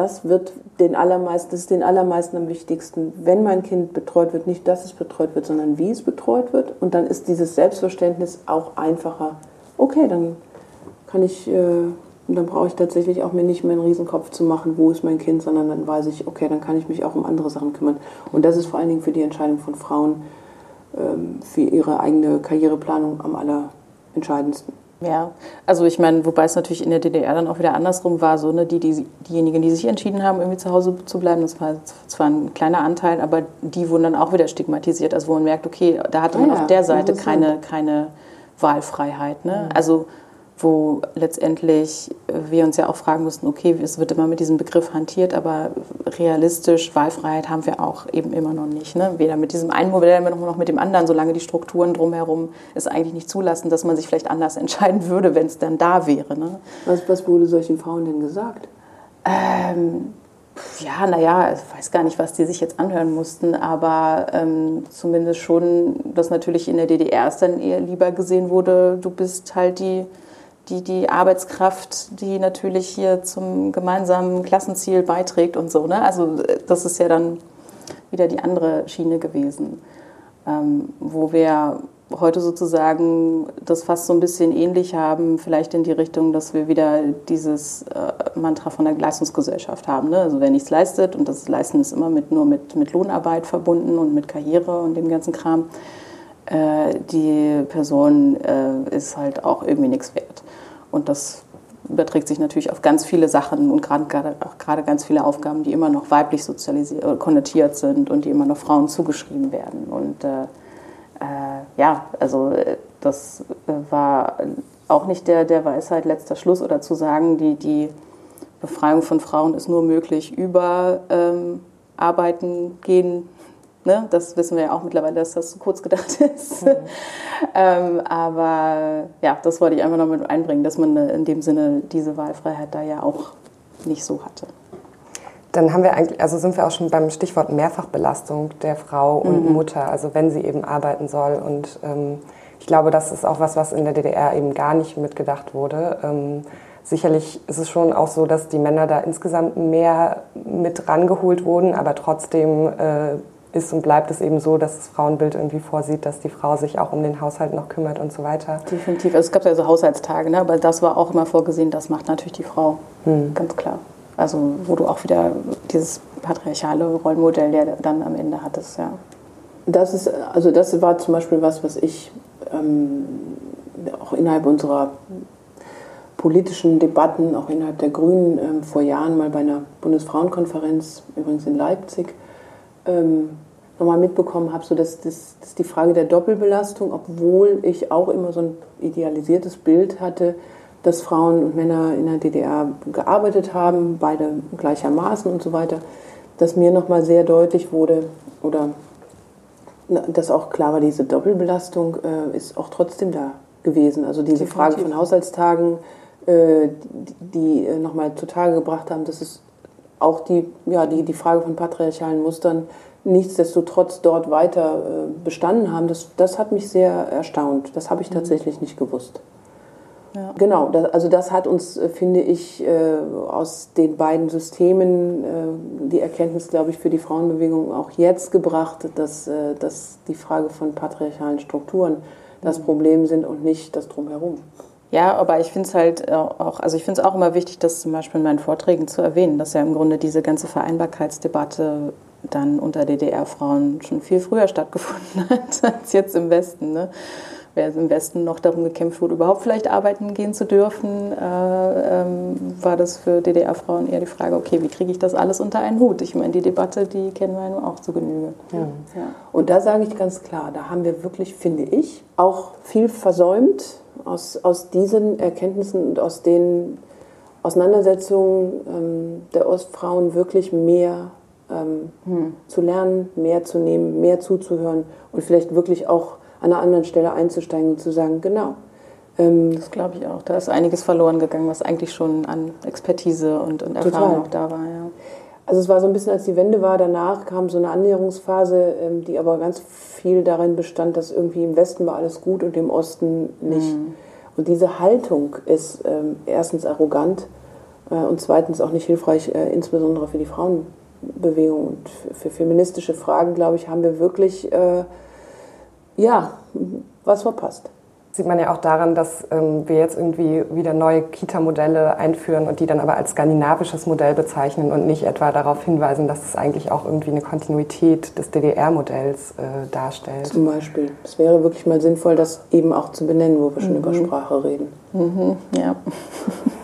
Speaker 6: das wird den allermeisten, das ist den allermeisten am wichtigsten, wenn mein Kind betreut wird, nicht, dass es betreut wird, sondern wie es betreut wird. Und dann ist dieses Selbstverständnis auch einfacher. Okay, dann kann ich, äh, dann brauche ich tatsächlich auch mir nicht mehr einen Riesenkopf zu machen, wo ist mein Kind, sondern dann weiß ich, okay, dann kann ich mich auch um andere Sachen kümmern. Und das ist vor allen Dingen für die Entscheidung von Frauen, ähm, für ihre eigene Karriereplanung am allerentscheidendsten.
Speaker 5: Ja, also ich meine, wobei es natürlich in der DDR dann auch wieder andersrum war, so ne, die, die, diejenigen, die sich entschieden haben, irgendwie zu Hause zu bleiben, das war zwar ein kleiner Anteil, aber die wurden dann auch wieder stigmatisiert, also wo man merkt, okay, da hatte man ah, ja, auf der Seite keine, keine Wahlfreiheit. Ne? Mhm. Also wo letztendlich wir uns ja auch fragen mussten, okay, es wird immer mit diesem Begriff hantiert, aber realistisch Wahlfreiheit haben wir auch eben immer noch nicht. Ne? Weder mit diesem einen Modell noch mit dem anderen, solange die Strukturen drumherum es eigentlich nicht zulassen, dass man sich vielleicht anders entscheiden würde, wenn es dann da wäre. Ne?
Speaker 6: Was, was wurde solchen Frauen denn gesagt?
Speaker 5: Ähm, ja, naja, ich weiß gar nicht, was die sich jetzt anhören mussten, aber ähm, zumindest schon, dass natürlich in der DDR es dann eher lieber gesehen wurde, du bist halt die die, die Arbeitskraft, die natürlich hier zum gemeinsamen Klassenziel beiträgt und so. Ne? Also das ist ja dann wieder die andere Schiene gewesen, ähm, wo wir heute sozusagen das fast so ein bisschen ähnlich haben, vielleicht in die Richtung, dass wir wieder dieses äh, Mantra von der Leistungsgesellschaft haben. Ne? Also wer nichts leistet, und das Leisten ist immer mit, nur mit, mit Lohnarbeit verbunden und mit Karriere und dem ganzen Kram, äh, die Person äh, ist halt auch irgendwie nichts wert. Und das überträgt sich natürlich auf ganz viele Sachen und gerade, auch gerade ganz viele Aufgaben, die immer noch weiblich sozialisiert, äh, konnotiert sind und die immer noch Frauen zugeschrieben werden. Und äh, äh, ja, also äh, das äh, war auch nicht der, der Weisheit letzter Schluss oder zu sagen, die, die Befreiung von Frauen ist nur möglich über ähm, Arbeiten gehen Ne? Das wissen wir ja auch mittlerweile, dass das zu kurz gedacht ist. Mhm. ähm, aber ja, das wollte ich einfach noch mit einbringen, dass man in dem Sinne diese Wahlfreiheit da ja auch nicht so hatte.
Speaker 4: Dann haben wir eigentlich, also sind wir auch schon beim Stichwort Mehrfachbelastung der Frau und mhm. Mutter, also wenn sie eben arbeiten soll. Und ähm, ich glaube, das ist auch was, was in der DDR eben gar nicht mitgedacht wurde. Ähm, sicherlich ist es schon auch so, dass die Männer da insgesamt mehr mit rangeholt wurden, aber trotzdem äh, ist und bleibt es eben so, dass das Frauenbild irgendwie vorsieht, dass die Frau sich auch um den Haushalt noch kümmert und so weiter.
Speaker 5: Definitiv. Also es gab ja so Haushaltstage, ne? aber das war auch immer vorgesehen, das macht natürlich die Frau, hm. ganz klar. Also wo du auch wieder dieses patriarchale Rollenmodell ja dann am Ende hattest, ja.
Speaker 6: Das ist, also das war zum Beispiel was, was ich ähm, auch innerhalb unserer politischen Debatten, auch innerhalb der Grünen, ähm, vor Jahren mal bei einer Bundesfrauenkonferenz, übrigens in Leipzig, ähm, nochmal mitbekommen habe, so dass, dass, dass die Frage der Doppelbelastung, obwohl ich auch immer so ein idealisiertes Bild hatte, dass Frauen und Männer in der DDR gearbeitet haben, beide gleichermaßen und so weiter, dass mir nochmal sehr deutlich wurde oder dass auch klar war, diese Doppelbelastung äh, ist auch trotzdem da gewesen. Also diese Definitiv. Frage von Haushaltstagen, äh, die, die äh, nochmal zutage gebracht haben, dass es auch die, ja, die, die Frage von patriarchalen Mustern nichtsdestotrotz dort weiter äh, bestanden haben, das, das hat mich sehr erstaunt. Das habe ich mhm. tatsächlich nicht gewusst. Ja. Genau, das, also das hat uns, äh, finde ich, äh, aus den beiden Systemen äh, die Erkenntnis, glaube ich, für die Frauenbewegung auch jetzt gebracht, dass, äh, dass die Frage von patriarchalen Strukturen das mhm. Problem sind und nicht das Drumherum.
Speaker 5: Ja, aber ich finde es halt auch, also ich finde es auch immer wichtig, das zum Beispiel in meinen Vorträgen zu erwähnen, dass ja im Grunde diese ganze Vereinbarkeitsdebatte dann unter DDR-Frauen schon viel früher stattgefunden hat als jetzt im Westen. Ne? Während im Westen noch darum gekämpft wurde, überhaupt vielleicht arbeiten gehen zu dürfen, äh, ähm, war das für DDR-Frauen eher die Frage, okay, wie kriege ich das alles unter einen Hut? Ich meine, die Debatte, die kennen wir ja nur auch zu Genüge. Ja. Ja.
Speaker 6: Und da sage ich ganz klar, da haben wir wirklich, finde ich, auch viel versäumt aus, aus diesen Erkenntnissen und aus den Auseinandersetzungen ähm, der Ostfrauen wirklich mehr ähm, hm. zu lernen, mehr zu nehmen, mehr zuzuhören und vielleicht wirklich auch an einer anderen Stelle einzusteigen und zu sagen, genau.
Speaker 5: Ähm, das glaube ich auch. Da ist einiges verloren gegangen, was eigentlich schon an Expertise und, und Erfahrung total. auch da war. Ja.
Speaker 6: Also es war so ein bisschen, als die Wende war, danach kam so eine Annäherungsphase, ähm, die aber ganz viel darin bestand, dass irgendwie im Westen war alles gut und im Osten nicht. Mhm. Und diese Haltung ist ähm, erstens arrogant äh, und zweitens auch nicht hilfreich, äh, insbesondere für die Frauenbewegung und für feministische Fragen, glaube ich, haben wir wirklich äh, ja, was verpasst
Speaker 4: sieht man ja auch daran, dass ähm, wir jetzt irgendwie wieder neue Kita-Modelle einführen und die dann aber als skandinavisches Modell bezeichnen und nicht etwa darauf hinweisen, dass es eigentlich auch irgendwie eine Kontinuität des DDR-Modells äh, darstellt.
Speaker 6: Zum Beispiel. Es wäre wirklich mal sinnvoll, das eben auch zu benennen, wo wir schon mhm. über Sprache reden.
Speaker 5: Mhm. Ja.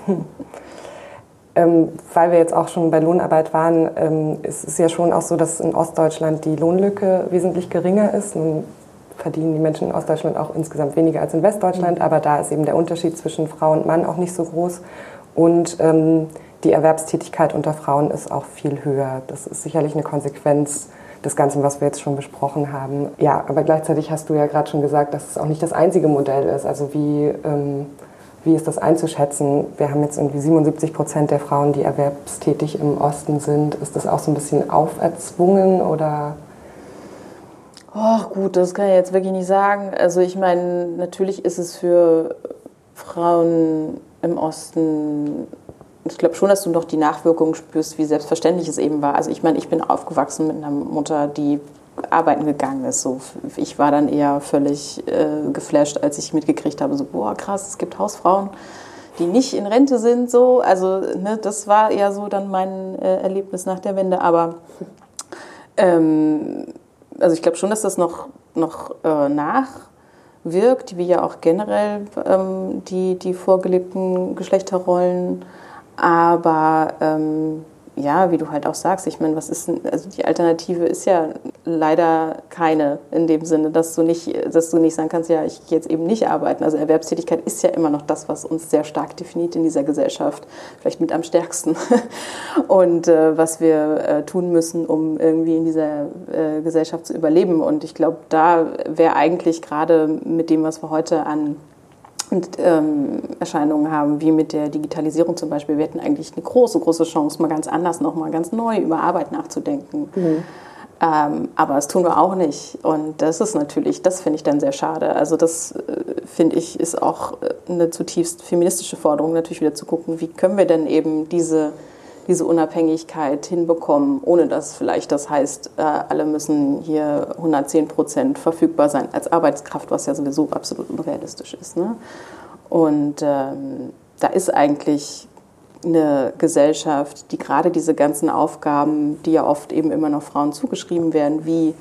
Speaker 4: Ähm, weil wir jetzt auch schon bei Lohnarbeit waren, ähm, ist es ja schon auch so, dass in Ostdeutschland die Lohnlücke wesentlich geringer ist. Nun verdienen die Menschen in Ostdeutschland auch insgesamt weniger als in Westdeutschland, mhm. aber da ist eben der Unterschied zwischen Frau und Mann auch nicht so groß. Und ähm, die Erwerbstätigkeit unter Frauen ist auch viel höher. Das ist sicherlich eine Konsequenz des Ganzen, was wir jetzt schon besprochen haben. Ja, aber gleichzeitig hast du ja gerade schon gesagt, dass es auch nicht das einzige Modell ist. Also wie, ähm, wie ist das einzuschätzen? Wir haben jetzt irgendwie 77 Prozent der Frauen, die erwerbstätig im Osten sind. Ist das auch so ein bisschen auferzwungen oder
Speaker 5: Ach gut, das kann ich jetzt wirklich nicht sagen. Also ich meine, natürlich ist es für Frauen im Osten, ich glaube schon, dass du noch die Nachwirkungen spürst, wie selbstverständlich es eben war. Also ich meine, ich bin aufgewachsen mit einer Mutter, die arbeiten gegangen ist. So, ich war dann eher völlig äh, geflasht, als ich mitgekriegt habe, so, boah, krass, es gibt Hausfrauen, die nicht in Rente sind. So. Also ne, das war eher so dann mein äh, Erlebnis nach der Wende. Aber ähm, also ich glaube schon, dass das noch, noch äh, nachwirkt, wie ja auch generell ähm, die, die vorgelebten Geschlechterrollen. Aber ähm, ja, wie du halt auch sagst, ich meine, was ist also die Alternative ist ja leider keine in dem Sinne, dass du nicht, dass du nicht sagen kannst, ja, ich gehe jetzt eben nicht arbeiten. Also Erwerbstätigkeit ist ja immer noch das, was uns sehr stark definiert in dieser Gesellschaft, vielleicht mit am stärksten. Und äh, was wir äh, tun müssen, um irgendwie in dieser äh, Gesellschaft zu überleben. Und ich glaube, da wäre eigentlich gerade mit dem, was wir heute an und, ähm, Erscheinungen haben, wie mit der Digitalisierung zum Beispiel. Wir hätten eigentlich eine große, große Chance, mal ganz anders, nochmal ganz neu über Arbeit nachzudenken. Mhm. Ähm, aber das tun wir auch nicht. Und das ist natürlich, das finde ich dann sehr schade. Also das äh, finde ich ist auch äh, eine zutiefst feministische Forderung, natürlich wieder zu gucken, wie können wir denn eben diese diese Unabhängigkeit hinbekommen, ohne dass vielleicht das heißt, äh, alle müssen hier 110 Prozent verfügbar sein als Arbeitskraft, was ja sowieso absolut unrealistisch ist. Ne? Und ähm, da ist eigentlich eine Gesellschaft, die gerade diese ganzen Aufgaben, die ja oft eben immer noch Frauen zugeschrieben werden, wie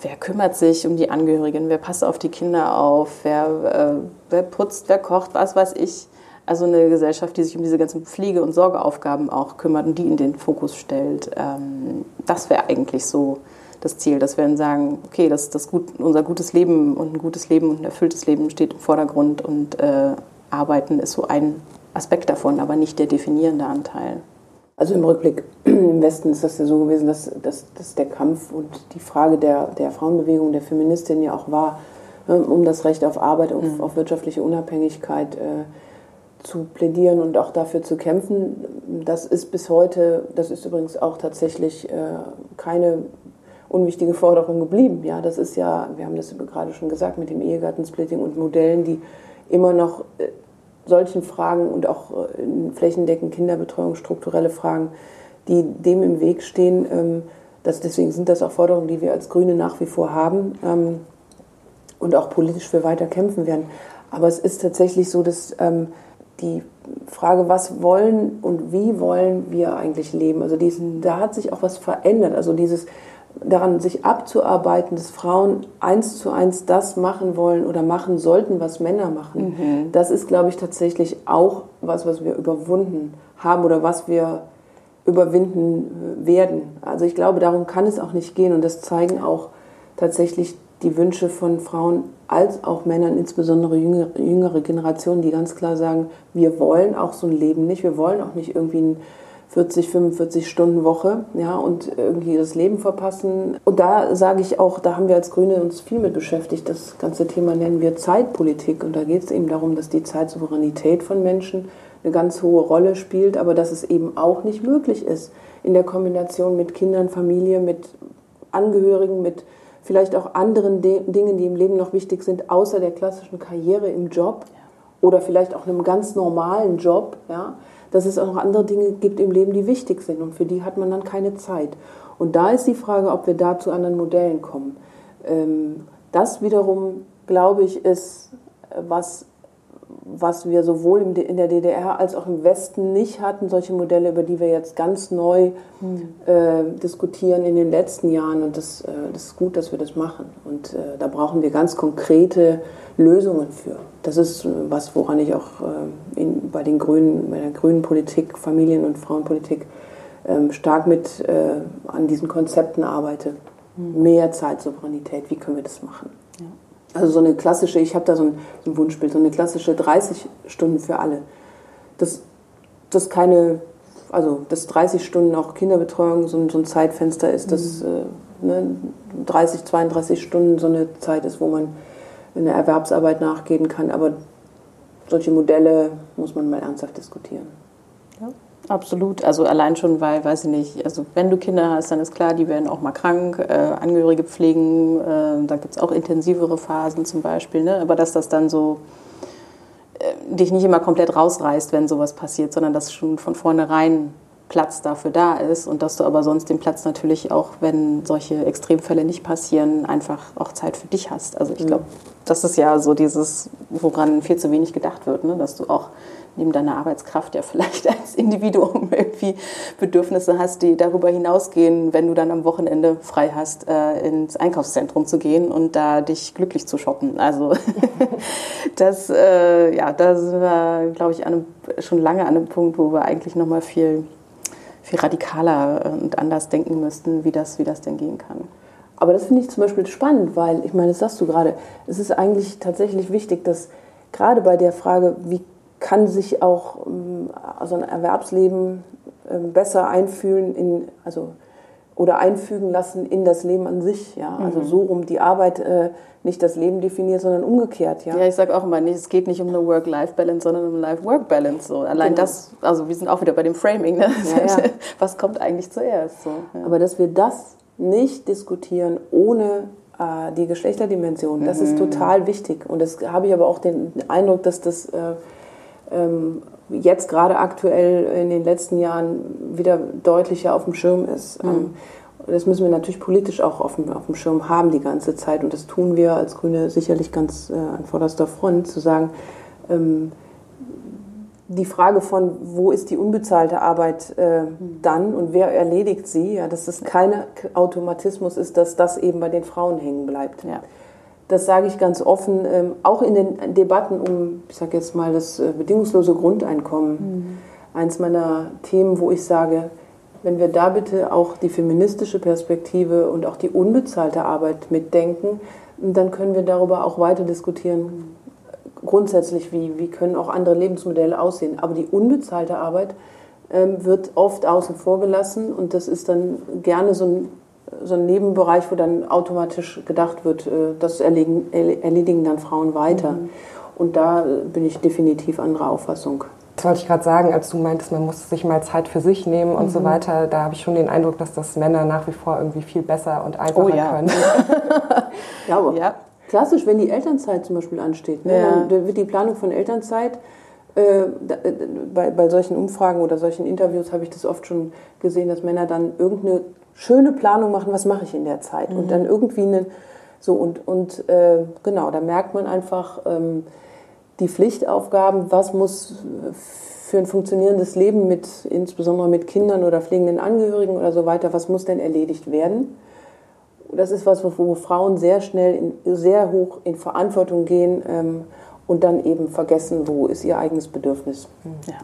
Speaker 5: wer kümmert sich um die Angehörigen, wer passt auf die Kinder auf, wer, äh, wer putzt, wer kocht, was weiß ich, also eine Gesellschaft, die sich um diese ganzen Pflege- und Sorgeaufgaben auch kümmert und die in den Fokus stellt. Ähm, das wäre eigentlich so das Ziel, dass wir dann sagen, okay, das, das gut, unser gutes Leben und ein gutes Leben und ein erfülltes Leben steht im Vordergrund und äh, Arbeiten ist so ein Aspekt davon, aber nicht der definierende Anteil.
Speaker 6: Also im Rückblick im Westen ist das ja so gewesen, dass, dass, dass der Kampf und die Frage der, der Frauenbewegung, der Feministin ja auch war, äh, um das Recht auf Arbeit, auf, mhm. auf wirtschaftliche Unabhängigkeit. Äh, zu plädieren und auch dafür zu kämpfen. Das ist bis heute, das ist übrigens auch tatsächlich äh, keine unwichtige Forderung geblieben. Ja, das ist ja, wir haben das gerade schon gesagt, mit dem Ehegattensplitting und Modellen, die immer noch äh, solchen Fragen und auch äh, flächendeckend Kinderbetreuung, strukturelle Fragen, die dem im Weg stehen. Ähm, das, deswegen sind das auch Forderungen, die wir als Grüne nach wie vor haben ähm, und auch politisch für weiter kämpfen werden. Aber es ist tatsächlich so, dass ähm, die Frage, was wollen und wie wollen wir eigentlich leben? Also diesen, da hat sich auch was verändert. Also dieses daran sich abzuarbeiten, dass Frauen eins zu eins das machen wollen oder machen sollten, was Männer machen. Mhm. Das ist, glaube ich, tatsächlich auch was, was wir überwunden haben oder was wir überwinden werden. Also ich glaube, darum kann es auch nicht gehen und das zeigen auch tatsächlich die Wünsche von Frauen als auch Männern, insbesondere jüngere, jüngere Generationen, die ganz klar sagen, wir wollen auch so ein Leben nicht, wir wollen auch nicht irgendwie ein 40, 45 Stunden Woche, ja, und irgendwie das Leben verpassen. Und da sage ich auch, da haben wir als Grüne uns viel mit beschäftigt. Das ganze Thema nennen wir Zeitpolitik. Und da geht es eben darum, dass die Zeitsouveränität von Menschen eine ganz hohe Rolle spielt, aber dass es eben auch nicht möglich ist, in der Kombination mit Kindern, Familie, mit Angehörigen, mit vielleicht auch anderen De Dingen, die im Leben noch wichtig sind, außer der klassischen Karriere im Job oder vielleicht auch einem ganz normalen Job, ja, dass es auch noch andere Dinge gibt im Leben, die wichtig sind und für die hat man dann keine Zeit. Und da ist die Frage, ob wir da zu anderen Modellen kommen. Ähm, das wiederum, glaube ich, ist, was, was wir sowohl in der DDR als auch im Westen nicht hatten, solche Modelle, über die wir jetzt ganz neu äh, diskutieren in den letzten Jahren. Und das, äh, das ist gut, dass wir das machen. Und äh, da brauchen wir ganz konkrete Lösungen für. Das ist äh, was, woran ich auch äh, in, bei, den Grünen, bei der grünen Politik, Familien- und Frauenpolitik ähm, stark mit äh, an diesen Konzepten arbeite. Mhm. Mehr Zeitsouveränität, wie können wir das machen? Ja. Also so eine klassische, ich habe da so ein, so ein, Wunschbild, so eine klassische 30 Stunden für alle. Das, das keine, also dass 30 Stunden auch Kinderbetreuung so ein, so ein Zeitfenster ist, dass mhm. äh, ne, 30, 32 Stunden so eine Zeit ist, wo man in der Erwerbsarbeit nachgehen kann. Aber solche Modelle muss man mal ernsthaft diskutieren.
Speaker 5: Absolut. Also allein schon, weil, weiß ich nicht, also wenn du Kinder hast, dann ist klar, die werden auch mal krank, äh, Angehörige pflegen, äh, da gibt es auch intensivere Phasen zum Beispiel. Ne? Aber dass das dann so äh, dich nicht immer komplett rausreißt, wenn sowas passiert, sondern dass schon von vornherein Platz dafür da ist und dass du aber sonst den Platz natürlich auch, wenn solche Extremfälle nicht passieren, einfach auch Zeit für dich hast. Also ich glaube, das ist ja so dieses, woran viel zu wenig gedacht wird, ne? dass du auch neben deiner Arbeitskraft ja vielleicht als Individuum irgendwie Bedürfnisse hast, die darüber hinausgehen, wenn du dann am Wochenende frei hast, äh, ins Einkaufszentrum zu gehen und da dich glücklich zu shoppen. Also das, äh, ja, da sind wir, glaube ich, einem, schon lange an einem Punkt, wo wir eigentlich noch mal viel viel radikaler und anders denken müssten, wie das, wie das denn gehen kann.
Speaker 6: Aber das finde ich zum Beispiel spannend, weil, ich meine, das sagst du gerade, es ist eigentlich tatsächlich wichtig, dass gerade bei der Frage, wie kann sich auch ähm, so ein Erwerbsleben ähm, besser einfühlen in, also oder einfügen lassen in das Leben an sich. Ja? Also mhm. so rum die Arbeit äh, nicht das Leben definiert, sondern umgekehrt. Ja,
Speaker 5: ja ich sage auch immer, nicht, es geht nicht um eine Work-Life-Balance, sondern um eine Life-Work-Balance. So. Allein genau. das, also wir sind auch wieder bei dem Framing. Ne? Ja, ja. Was kommt eigentlich zuerst? So,
Speaker 6: Aber dass wir das nicht diskutieren ohne äh, die Geschlechterdimension, das mhm. ist total wichtig. Und das habe ich aber auch den Eindruck, dass das... Äh, jetzt gerade aktuell in den letzten Jahren wieder deutlicher auf dem Schirm ist. Mhm. Ähm, das müssen wir natürlich politisch auch auf dem, auf dem Schirm haben die ganze Zeit. Und das tun wir als Grüne sicherlich ganz äh, an vorderster Front, zu sagen, ähm, die Frage von, wo ist die unbezahlte Arbeit äh, dann und wer erledigt sie, ja, dass es kein Automatismus ist, dass das eben bei den Frauen hängen bleibt. Ja das sage ich ganz offen, ähm, auch in den Debatten um, ich sage jetzt mal, das äh, bedingungslose Grundeinkommen. Mhm. Eins meiner Themen, wo ich sage, wenn wir da bitte auch die feministische Perspektive und auch die unbezahlte Arbeit mitdenken, dann können wir darüber auch weiter diskutieren. Grundsätzlich, wie, wie können auch andere Lebensmodelle aussehen. Aber die unbezahlte Arbeit ähm, wird oft außen vor gelassen und das ist dann gerne so ein so ein Nebenbereich, wo dann automatisch gedacht wird, äh, das erledigen, erledigen dann Frauen weiter. Mhm. Und da bin ich definitiv anderer Auffassung.
Speaker 4: Das wollte ich gerade sagen, als du meintest, man muss sich mal Zeit für sich nehmen und mhm. so weiter. Da habe ich schon den Eindruck, dass das Männer nach wie vor irgendwie viel besser und einfacher oh, ja. können.
Speaker 6: ja, aber ja. klassisch, wenn die Elternzeit zum Beispiel ansteht, ne, ja. dann wird die Planung von Elternzeit äh, äh, bei, bei solchen Umfragen oder solchen Interviews habe ich das oft schon gesehen, dass Männer dann irgendeine schöne Planung machen, was mache ich in der Zeit. Mhm. Und dann irgendwie eine, so und, und äh, genau, da merkt man einfach ähm, die Pflichtaufgaben, was muss für ein funktionierendes Leben mit, insbesondere mit Kindern oder pflegenden Angehörigen oder so weiter, was muss denn erledigt werden? Das ist was, wo Frauen sehr schnell, in, sehr hoch in Verantwortung gehen ähm, und dann eben vergessen, wo ist ihr eigenes Bedürfnis.
Speaker 4: Ja.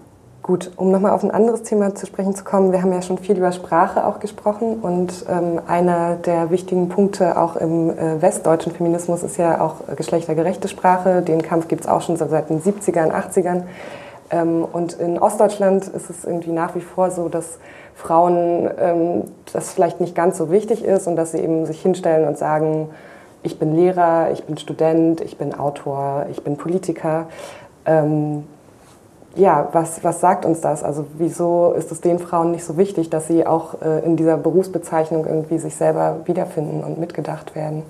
Speaker 4: Gut, um nochmal auf ein anderes Thema zu sprechen zu kommen, wir haben ja schon viel über Sprache auch gesprochen und ähm, einer der wichtigen Punkte auch im äh, westdeutschen Feminismus ist ja auch geschlechtergerechte Sprache. Den Kampf gibt es auch schon seit den 70ern, 80ern. Ähm, und in Ostdeutschland ist es irgendwie nach wie vor so, dass Frauen ähm, das vielleicht nicht ganz so wichtig ist und dass sie eben sich hinstellen und sagen, ich bin Lehrer, ich bin Student, ich bin Autor, ich bin Politiker. Ähm, ja, was, was sagt uns das? Also wieso ist es den Frauen nicht so wichtig, dass sie auch äh, in dieser Berufsbezeichnung irgendwie sich selber wiederfinden und mitgedacht werden?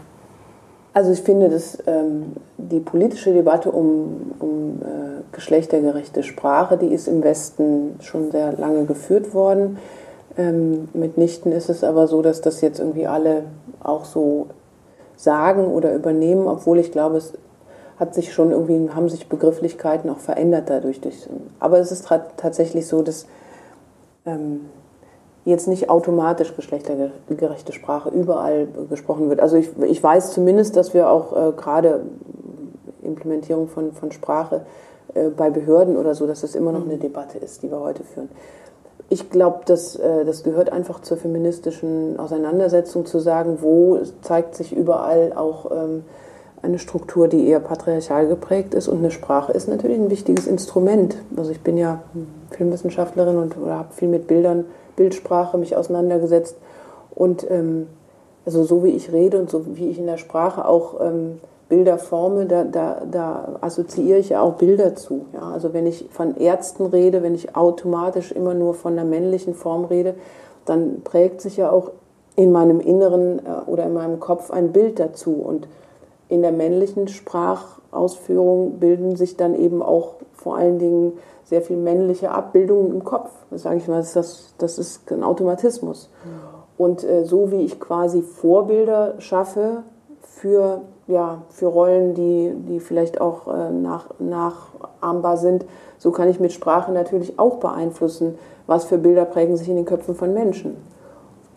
Speaker 6: Also ich finde, dass ähm, die politische Debatte um, um äh, geschlechtergerechte Sprache, die ist im Westen schon sehr lange geführt worden. Ähm, mitnichten ist es aber so, dass das jetzt irgendwie alle auch so sagen oder übernehmen, obwohl ich glaube, es hat sich schon irgendwie, haben sich Begrifflichkeiten auch verändert dadurch. aber es ist tatsächlich so, dass ähm, jetzt nicht automatisch geschlechtergerechte Sprache überall gesprochen wird. Also ich, ich weiß zumindest, dass wir auch äh, gerade Implementierung von, von Sprache äh, bei Behörden oder so, dass das immer noch eine Debatte ist, die wir heute führen. Ich glaube, das, äh, das gehört einfach zur feministischen Auseinandersetzung zu sagen, wo zeigt sich überall auch ähm, eine Struktur, die eher patriarchal geprägt ist und eine Sprache ist natürlich ein wichtiges Instrument. Also ich bin ja Filmwissenschaftlerin und habe viel mit Bildern Bildsprache mich auseinandergesetzt. Und ähm, also so wie ich rede und so wie ich in der Sprache auch ähm, Bilder forme, da, da, da assoziiere ich ja auch Bilder zu. Ja? Also wenn ich von Ärzten rede, wenn ich automatisch immer nur von der männlichen Form rede, dann prägt sich ja auch in meinem Inneren äh, oder in meinem Kopf ein Bild dazu. Und in der männlichen Sprachausführung bilden sich dann eben auch vor allen Dingen sehr viel männliche Abbildungen im Kopf. Das sage ich mal, das, das ist ein Automatismus. Und äh, so wie ich quasi Vorbilder schaffe für, ja, für Rollen, die, die vielleicht auch äh, nach, nachahmbar sind, so kann ich mit Sprache natürlich auch beeinflussen, was für Bilder prägen sich in den Köpfen von Menschen.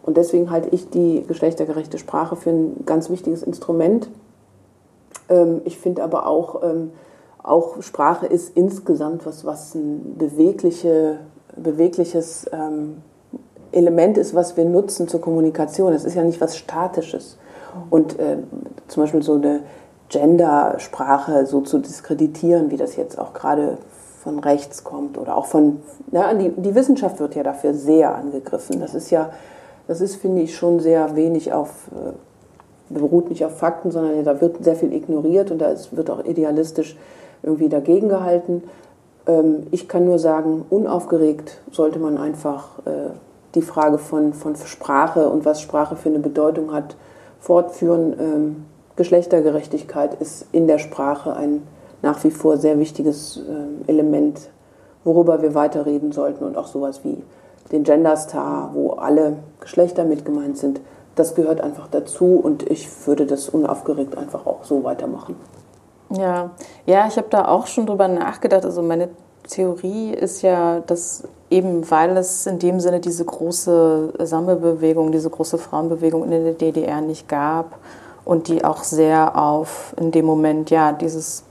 Speaker 6: Und deswegen halte ich die geschlechtergerechte Sprache für ein ganz wichtiges Instrument. Ähm, ich finde aber auch, ähm, auch Sprache ist insgesamt was, was ein bewegliche, bewegliches ähm, Element ist, was wir nutzen zur Kommunikation. Es ist ja nicht was Statisches. Und äh, zum Beispiel so eine Gendersprache so zu diskreditieren, wie das jetzt auch gerade von rechts kommt oder auch von, ja, die, die Wissenschaft wird ja dafür sehr angegriffen. Das ist ja, das ist, finde ich, schon sehr wenig auf, äh, beruht nicht auf Fakten, sondern da wird sehr viel ignoriert und da ist, wird auch idealistisch irgendwie dagegen gehalten. Ähm, ich kann nur sagen, unaufgeregt sollte man einfach äh, die Frage von, von Sprache und was Sprache für eine Bedeutung hat, fortführen. Ähm, Geschlechtergerechtigkeit ist in der Sprache ein nach wie vor sehr wichtiges äh, Element, worüber wir weiterreden sollten und auch sowas wie den Gender Star, wo alle Geschlechter mit gemeint sind. Das gehört einfach dazu und ich würde das unaufgeregt einfach auch so weitermachen.
Speaker 5: Ja, ja, ich habe da auch schon drüber nachgedacht. Also meine Theorie ist ja, dass eben weil es in dem Sinne diese große Sammelbewegung, diese große Frauenbewegung in der DDR nicht gab und die auch sehr auf in dem Moment ja dieses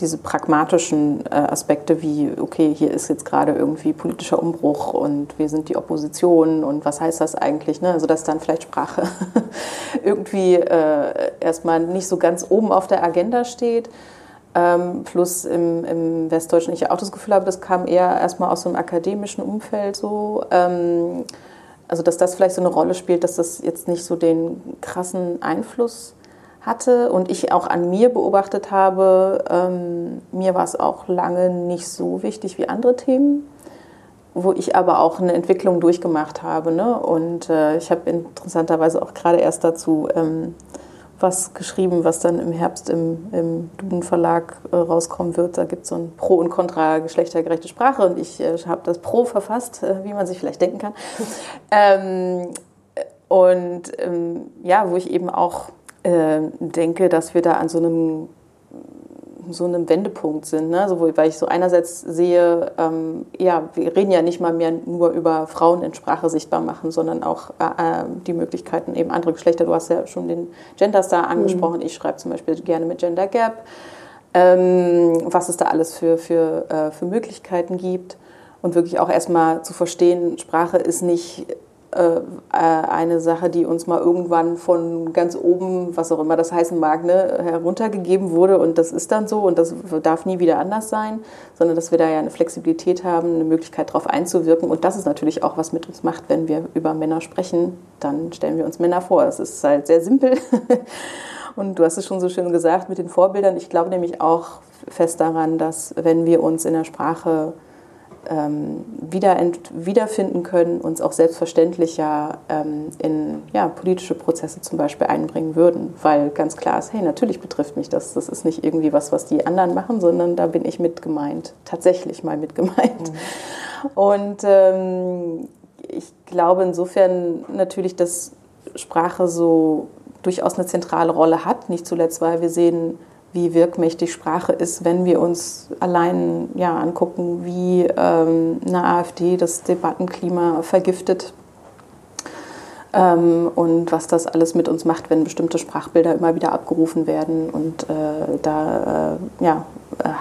Speaker 5: diese pragmatischen äh, Aspekte wie, okay, hier ist jetzt gerade irgendwie politischer Umbruch und wir sind die Opposition und was heißt das eigentlich? Ne? Also dass dann vielleicht Sprache irgendwie äh, erstmal nicht so ganz oben auf der Agenda steht. Ähm, plus im, im Westdeutschen ich auch das Gefühl habe, das kam eher erstmal aus so einem akademischen Umfeld so. Ähm, also dass das vielleicht so eine Rolle spielt, dass das jetzt nicht so den krassen Einfluss hatte und ich auch an mir beobachtet habe, ähm, mir war es auch lange nicht so wichtig wie andere Themen, wo ich aber auch eine Entwicklung durchgemacht habe. Ne? Und äh, ich habe interessanterweise auch gerade erst dazu ähm, was geschrieben, was dann im Herbst im, im Duden Verlag äh, rauskommen wird. Da gibt es so ein Pro und Contra geschlechtergerechte Sprache und ich äh, habe das Pro verfasst, äh, wie man sich vielleicht denken kann. ähm, und ähm, ja, wo ich eben auch äh, denke, dass wir da an so einem so einem Wendepunkt sind. Ne? Also, weil ich so einerseits sehe, ähm, ja, wir reden ja nicht mal mehr nur über Frauen in Sprache sichtbar machen, sondern auch äh, äh die Möglichkeiten, eben andere Geschlechter. Du hast ja schon den Gender Star angesprochen. Mhm. Ich schreibe zum Beispiel gerne mit Gender Gap. Ähm, was es da alles für, für, äh, für Möglichkeiten gibt. Und wirklich auch erstmal zu verstehen, Sprache ist nicht eine Sache, die uns mal irgendwann von ganz oben, was auch immer das heißen mag, ne, heruntergegeben wurde und das ist dann so und das darf nie wieder anders sein, sondern dass wir da ja eine Flexibilität haben, eine Möglichkeit darauf einzuwirken und das ist natürlich auch was mit uns macht, wenn wir über Männer sprechen, dann stellen wir uns Männer vor. Es ist halt sehr simpel und du hast es schon so schön gesagt mit den Vorbildern. Ich glaube nämlich auch fest daran, dass wenn wir uns in der Sprache ähm, wieder wiederfinden können, uns auch selbstverständlicher ähm, in ja, politische Prozesse zum Beispiel einbringen würden. Weil ganz klar ist, hey, natürlich betrifft mich das. Das ist nicht irgendwie was, was die anderen machen, sondern da bin ich mit gemeint. Tatsächlich mal mit gemeint. Mhm. Und ähm, ich glaube insofern natürlich, dass Sprache so durchaus eine zentrale Rolle hat. Nicht zuletzt, weil wir sehen, wie wirkmächtig Sprache ist, wenn wir uns allein ja, angucken, wie ähm, eine AfD das Debattenklima vergiftet ähm, und was das alles mit uns macht, wenn bestimmte Sprachbilder immer wieder abgerufen werden und äh, da äh, ja,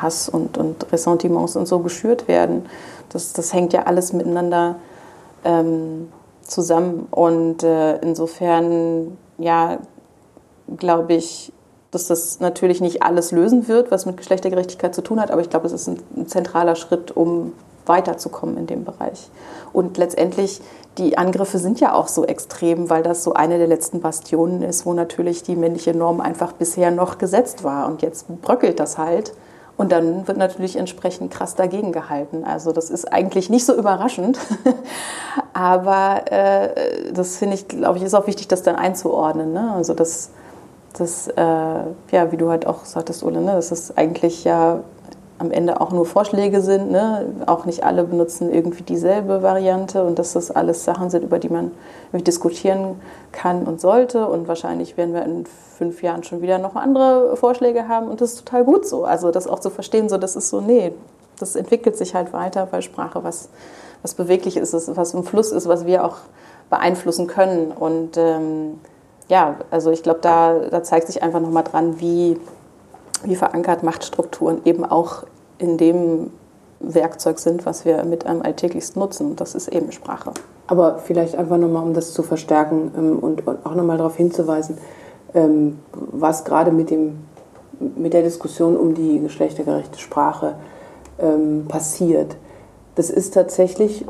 Speaker 5: Hass und, und Ressentiments und so geschürt werden. Das, das hängt ja alles miteinander ähm, zusammen und äh, insofern ja, glaube ich, dass das natürlich nicht alles lösen wird, was mit Geschlechtergerechtigkeit zu tun hat, aber ich glaube, es ist ein, ein zentraler Schritt, um weiterzukommen in dem Bereich. Und letztendlich, die Angriffe sind ja auch so extrem, weil das so eine der letzten Bastionen ist, wo natürlich die männliche Norm einfach bisher noch gesetzt war. Und jetzt bröckelt das halt. Und dann wird natürlich entsprechend krass dagegen gehalten. Also das ist eigentlich nicht so überraschend. Aber äh, das finde ich, glaube ich, ist auch wichtig, das dann einzuordnen. Ne? Also das das, äh, ja, wie du halt auch sagtest, Ole, ne, dass es eigentlich ja am Ende auch nur Vorschläge sind. Ne? Auch nicht alle benutzen irgendwie dieselbe Variante und dass das alles Sachen sind, über die man diskutieren kann und sollte. Und wahrscheinlich werden wir in fünf Jahren schon wieder noch andere Vorschläge haben und das ist total gut so. Also das auch zu verstehen, so das ist so, nee, das entwickelt sich halt weiter, weil Sprache was, was beweglich ist, was im Fluss ist, was wir auch beeinflussen können. Und ähm, ja, also ich glaube, da, da zeigt sich einfach nochmal dran, wie, wie verankert Machtstrukturen eben auch in dem Werkzeug sind, was wir mit einem alltäglichsten nutzen. Und das ist eben Sprache.
Speaker 6: Aber vielleicht einfach nochmal, um das zu verstärken ähm, und, auch nochmal darauf hinzuweisen, ähm, was gerade mit, mit der Diskussion um die geschlechtergerechte Sprache ähm, passiert. Das ist tatsächlich,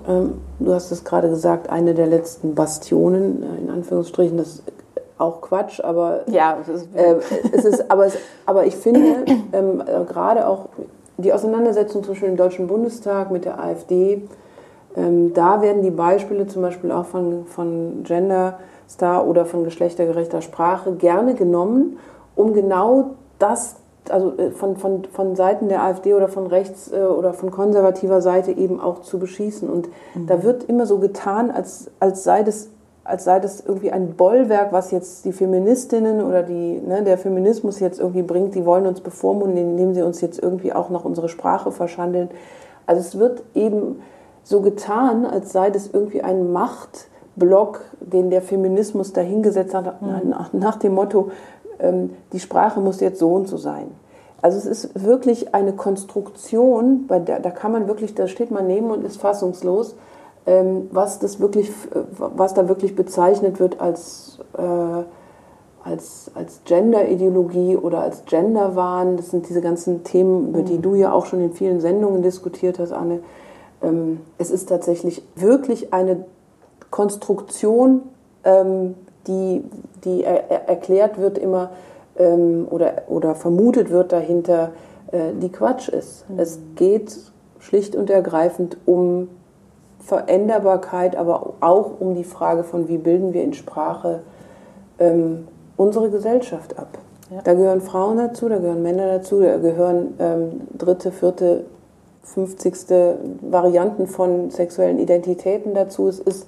Speaker 6: du hast es gerade gesagt, eine der letzten Bastionen, äh, in Anführungsstrichen, das auch Quatsch, aber
Speaker 5: ja,
Speaker 6: äh, es ist, aber, es, aber ich finde ähm, äh, gerade auch die Auseinandersetzung Beispiel im Deutschen Bundestag mit der AfD, ähm, da werden die Beispiele zum Beispiel auch von, von Gender Star oder von geschlechtergerechter Sprache gerne genommen, um genau das, also äh, von, von, von Seiten der AfD oder von rechts äh, oder von konservativer Seite eben auch zu beschießen. Und mhm. da wird immer so getan, als, als sei das als sei das irgendwie ein Bollwerk, was jetzt die Feministinnen oder die, ne, der Feminismus jetzt irgendwie bringt, die wollen uns bevormunden, indem sie uns jetzt irgendwie auch noch unsere Sprache verschandeln. Also es wird eben so getan, als sei das irgendwie ein Machtblock, den der Feminismus dahingesetzt hat, mhm. nach, nach, dem Motto, ähm, die Sprache muss jetzt so und so sein. Also es ist wirklich eine Konstruktion, bei der, da kann man wirklich, da steht man neben und ist fassungslos was, das wirklich, was da wirklich bezeichnet wird als, äh, als, als Gender-Ideologie oder als Genderwahn. Das sind diese ganzen Themen, über die mhm. du ja auch schon in vielen Sendungen diskutiert hast, Anne. Ähm, es ist tatsächlich wirklich eine Konstruktion, ähm, die, die er, er erklärt wird immer ähm, oder, oder vermutet wird dahinter, äh, die Quatsch ist. Mhm. Es geht schlicht und ergreifend um Veränderbarkeit, aber auch um die Frage von, wie bilden wir in Sprache ähm, unsere Gesellschaft ab. Ja. Da gehören Frauen dazu, da gehören Männer dazu, da gehören ähm, dritte, vierte, fünfzigste Varianten von sexuellen Identitäten dazu. Es ist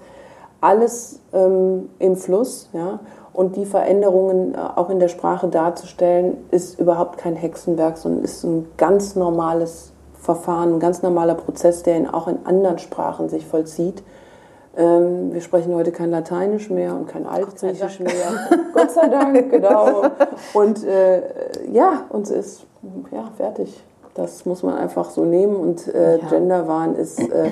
Speaker 6: alles ähm, im Fluss. Ja? Und die Veränderungen äh, auch in der Sprache darzustellen, ist überhaupt kein Hexenwerk, sondern ist ein ganz normales Verfahren, ein ganz normaler Prozess, der in, auch in anderen Sprachen sich vollzieht. Ähm, wir sprechen heute kein Lateinisch mehr und kein Altgriechisch mehr. Gott sei Dank, genau. Und äh, ja, uns ist ja fertig. Das muss man einfach so nehmen. Und äh, ja. Genderwahn ist, äh,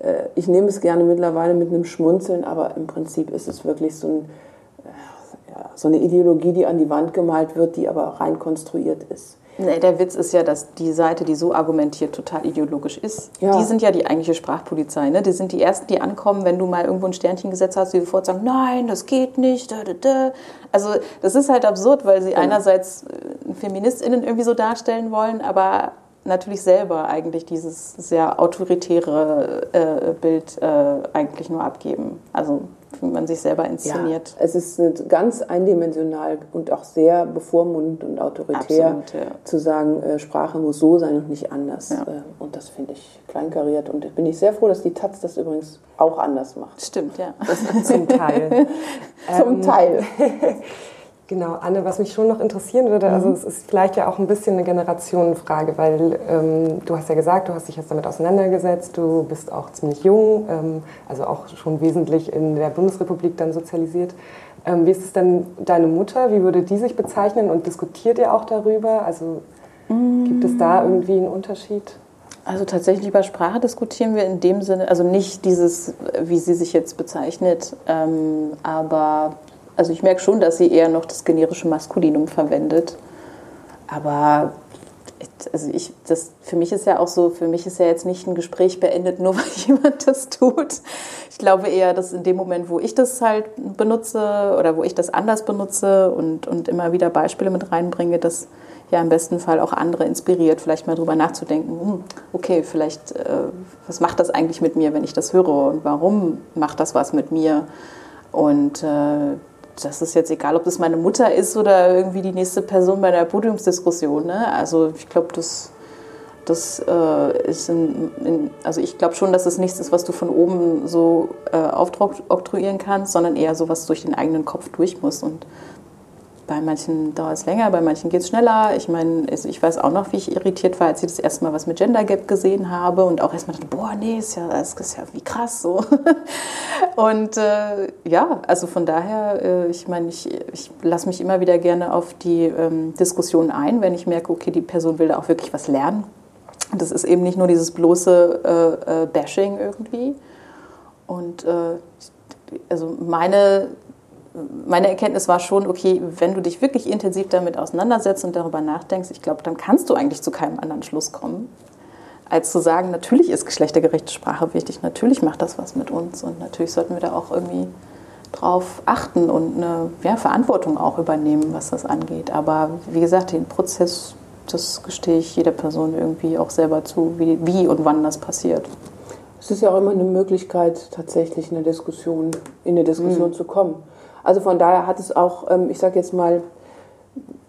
Speaker 6: äh, ich nehme es gerne mittlerweile mit einem Schmunzeln, aber im Prinzip ist es wirklich so, ein, äh, ja, so eine Ideologie, die an die Wand gemalt wird, die aber rein konstruiert ist.
Speaker 5: Nee, der Witz ist ja, dass die Seite, die so argumentiert, total ideologisch ist. Ja. Die sind ja die eigentliche Sprachpolizei. Ne? Die sind die Ersten, die ankommen, wenn du mal irgendwo ein Sternchen gesetzt hast, die sofort sagen, nein, das geht nicht. Da, da, da. Also das ist halt absurd, weil sie ja. einerseits äh, FeministInnen irgendwie so darstellen wollen, aber natürlich selber eigentlich dieses sehr autoritäre äh, Bild äh, eigentlich nur abgeben. Also wie man sich selber inszeniert.
Speaker 6: Ja, es ist ganz eindimensional und auch sehr bevormundend und autoritär Absolut, ja. zu sagen, äh, Sprache muss so sein und nicht anders. Ja. Äh, und das finde ich kleinkariert und bin ich sehr froh, dass die Taz das übrigens auch anders macht.
Speaker 5: Stimmt, ja.
Speaker 6: zum Teil. zum ähm, Teil.
Speaker 4: Genau, Anne, was mich schon noch interessieren würde, also mhm. also es ist vielleicht ja auch ein bisschen eine Generationenfrage, weil ähm, du hast ja gesagt, du hast dich jetzt damit auseinandergesetzt, du bist auch ziemlich jung, ähm, also auch schon wesentlich in der Bundesrepublik dann sozialisiert. Ähm, wie ist es denn deine Mutter? Wie würde die sich bezeichnen und diskutiert ihr auch darüber? Also mhm. gibt es da irgendwie einen Unterschied?
Speaker 5: Also tatsächlich über Sprache diskutieren wir in dem Sinne, also nicht dieses, wie sie sich jetzt bezeichnet, ähm, aber also ich merke schon, dass sie eher noch das generische Maskulinum verwendet. Aber also ich, das, für mich ist ja auch so, für mich ist ja jetzt nicht ein Gespräch beendet, nur weil jemand das tut. Ich glaube eher, dass in dem Moment, wo ich das halt benutze oder wo ich das anders benutze und, und immer wieder Beispiele mit reinbringe, dass ja im besten Fall auch andere inspiriert, vielleicht mal drüber nachzudenken, hm, okay, vielleicht, äh, was macht das eigentlich mit mir, wenn ich das höre und warum macht das was mit mir? Und äh, das ist jetzt egal, ob das meine Mutter ist oder irgendwie die nächste Person bei der Podiumsdiskussion. Ne? Also ich glaube, das, das äh, ist in, in, also ich glaube schon, dass es nichts ist, was du von oben so äh, aufoktroyieren kannst, sondern eher so, was durch den eigenen Kopf durch muss. Und bei manchen dauert es länger, bei manchen geht es schneller. Ich meine, ich weiß auch noch, wie ich irritiert war, als ich das erste Mal was mit Gender Gap gesehen habe und auch erstmal dachte, boah, nee, ist ja, ist ja wie krass so. Und äh, ja, also von daher, äh, ich meine, ich, ich lasse mich immer wieder gerne auf die ähm, Diskussion ein, wenn ich merke, okay, die Person will da auch wirklich was lernen. Das ist eben nicht nur dieses bloße äh, äh Bashing irgendwie. Und äh, also meine meine Erkenntnis war schon, okay, wenn du dich wirklich intensiv damit auseinandersetzt und darüber nachdenkst, ich glaube, dann kannst du eigentlich zu keinem anderen Schluss kommen, als zu sagen, natürlich ist geschlechtergerechte Sprache wichtig, natürlich macht das was mit uns und natürlich sollten wir da auch irgendwie drauf achten und eine ja, Verantwortung auch übernehmen, was das angeht. Aber wie gesagt, den Prozess, das gestehe ich jeder Person irgendwie auch selber zu, wie, wie und wann das passiert.
Speaker 6: Es ist ja auch immer eine Möglichkeit, tatsächlich in eine Diskussion, in eine Diskussion mhm. zu kommen. Also von daher hat es auch, ähm, ich sage jetzt mal,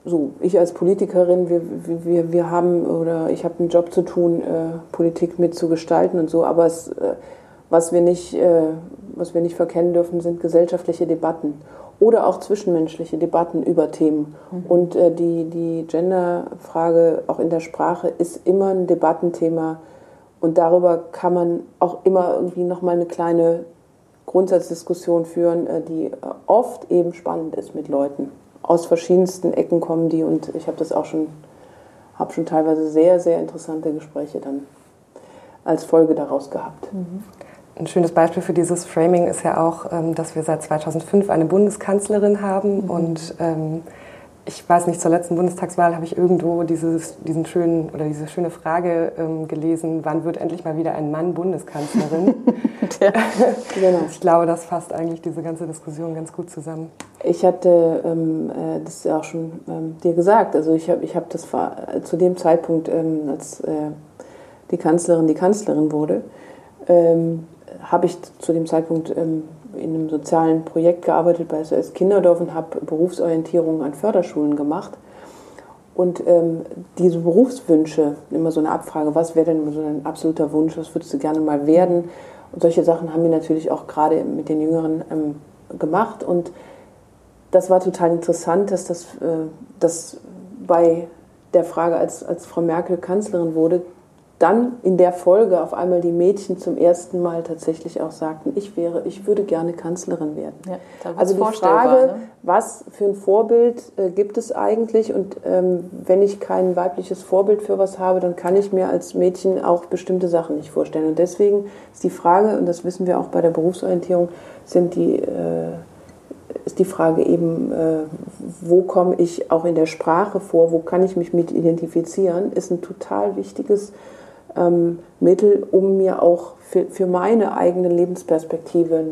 Speaker 6: so, ich als Politikerin, wir, wir, wir haben oder ich habe einen Job zu tun, äh, Politik mitzugestalten und so, aber es, äh, was, wir nicht, äh, was wir nicht verkennen dürfen, sind gesellschaftliche Debatten oder auch zwischenmenschliche Debatten über Themen. Mhm. Und äh, die, die Genderfrage auch in der Sprache ist immer ein Debattenthema und darüber kann man auch immer irgendwie nochmal eine kleine Grundsatzdiskussion führen, äh, die äh, oft eben spannend ist mit Leuten. Aus verschiedensten Ecken kommen die und ich habe das auch schon, habe schon teilweise sehr, sehr interessante Gespräche dann als Folge daraus gehabt.
Speaker 4: Mhm. Ein schönes Beispiel für dieses Framing ist ja auch, ähm, dass wir seit 2005 eine Bundeskanzlerin haben mhm. und ähm, ich weiß nicht, zur letzten Bundestagswahl habe ich irgendwo dieses, diesen schönen, oder diese schöne Frage ähm, gelesen, wann wird endlich mal wieder ein Mann Bundeskanzlerin? ja, genau. Ich glaube, das fasst eigentlich diese ganze Diskussion ganz gut zusammen.
Speaker 6: Ich hatte ähm, äh, das ja auch schon ähm, dir gesagt, also ich habe ich hab das zu dem Zeitpunkt, ähm, als äh, die Kanzlerin die Kanzlerin wurde, ähm, habe ich zu dem Zeitpunkt ähm, in einem sozialen Projekt gearbeitet bei SOS Kinderdorf und habe Berufsorientierung an Förderschulen gemacht. Und ähm, diese Berufswünsche, immer so eine Abfrage, was wäre denn so ein absoluter Wunsch, was würdest du gerne mal werden? Und solche Sachen haben wir natürlich auch gerade mit den Jüngeren ähm, gemacht. Und das war total interessant, dass das äh, dass bei der Frage, als, als Frau Merkel Kanzlerin wurde, dann in der Folge auf einmal die Mädchen zum ersten Mal tatsächlich auch sagten, ich wäre, ich würde gerne Kanzlerin werden. Ja, also die Frage, ne? was für ein Vorbild äh, gibt es eigentlich? Und ähm, wenn ich kein weibliches Vorbild für was habe, dann kann ich mir als Mädchen auch bestimmte Sachen nicht vorstellen. Und deswegen ist die Frage, und das wissen wir auch bei der Berufsorientierung, sind die äh, ist die Frage eben, äh, wo komme ich auch in der Sprache vor, wo kann ich mich mit identifizieren, ist ein total wichtiges ähm, Mittel, um mir auch für, für meine eigene Lebensperspektive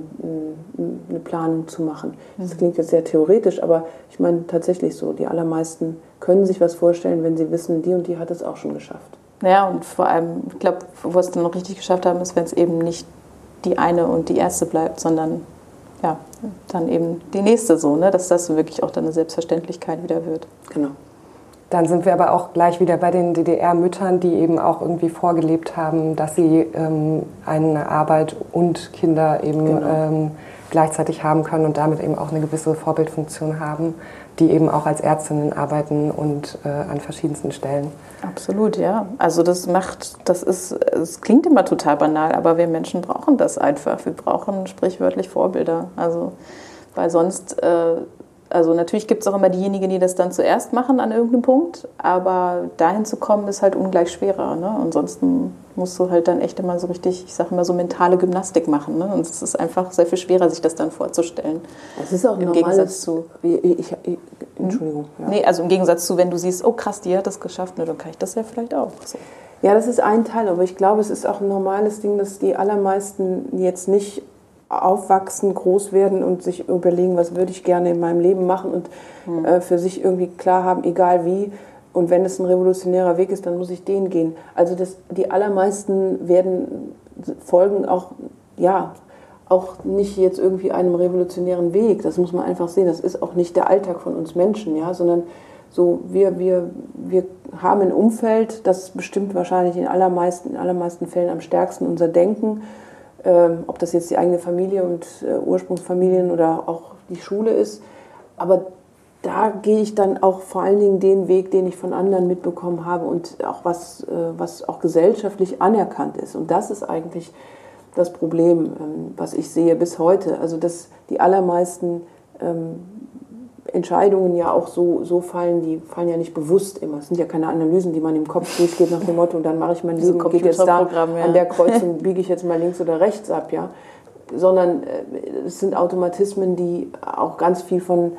Speaker 6: eine Planung zu machen. Das mhm. klingt jetzt sehr theoretisch, aber ich meine tatsächlich so, die allermeisten können sich was vorstellen, wenn sie wissen, die und die hat es auch schon geschafft.
Speaker 5: Ja, und vor allem, ich glaube, wo wir es dann noch richtig geschafft haben, ist, wenn es eben nicht die eine und die erste bleibt, sondern ja, dann eben die nächste so, ne? dass das wirklich auch dann eine Selbstverständlichkeit wieder wird.
Speaker 6: Genau.
Speaker 4: Dann sind wir aber auch gleich wieder bei den DDR-Müttern, die eben auch irgendwie vorgelebt haben, dass sie ähm, eine Arbeit und Kinder eben genau. ähm, gleichzeitig haben können und damit eben auch eine gewisse Vorbildfunktion haben, die eben auch als Ärztinnen arbeiten und äh, an verschiedensten Stellen.
Speaker 5: Absolut, ja. Also das macht, das ist, es klingt immer total banal, aber wir Menschen brauchen das einfach. Wir brauchen sprichwörtlich Vorbilder. Also weil sonst äh, also natürlich gibt es auch immer diejenigen, die das dann zuerst machen an irgendeinem Punkt, aber dahin zu kommen ist halt ungleich schwerer. Ne? Ansonsten musst du halt dann echt immer so richtig, ich sage immer so mentale Gymnastik machen. Ne? Und es ist einfach sehr viel schwerer, sich das dann vorzustellen.
Speaker 6: Es ist auch im Gegensatz zu. Ich, ich, Entschuldigung.
Speaker 5: Ja. Nee, also im Gegensatz zu, wenn du siehst, oh krass, die hat das geschafft, ne, dann kann ich das ja vielleicht auch. So.
Speaker 6: Ja, das ist ein Teil, aber ich glaube, es ist auch ein normales Ding, dass die allermeisten jetzt nicht aufwachsen, groß werden und sich überlegen, was würde ich gerne in meinem Leben machen und mhm. äh, für sich irgendwie klar haben, egal wie. Und wenn es ein revolutionärer Weg ist, dann muss ich den gehen. Also das, die allermeisten werden folgen auch, ja, auch nicht jetzt irgendwie einem revolutionären Weg. Das muss man einfach sehen. Das ist auch nicht der Alltag von uns Menschen, ja, sondern so wir, wir, wir haben ein Umfeld, das bestimmt wahrscheinlich in allermeisten, in allermeisten Fällen am stärksten unser Denken ähm, ob das jetzt die eigene Familie und äh, Ursprungsfamilien oder auch die Schule ist. Aber da gehe ich dann auch vor allen Dingen den Weg, den ich von anderen mitbekommen habe und auch was, äh, was auch gesellschaftlich anerkannt ist. Und das ist eigentlich das Problem, ähm, was ich sehe bis heute. Also dass die allermeisten ähm, Entscheidungen ja auch so, so fallen, die fallen ja nicht bewusst immer. Es sind ja keine Analysen, die man im Kopf durchgeht nach dem Motto, und dann mache ich mein Leben, geht jetzt da ja. an der Kreuzung, biege ich jetzt mal links oder rechts ab, ja. Sondern äh, es sind Automatismen, die auch ganz viel von,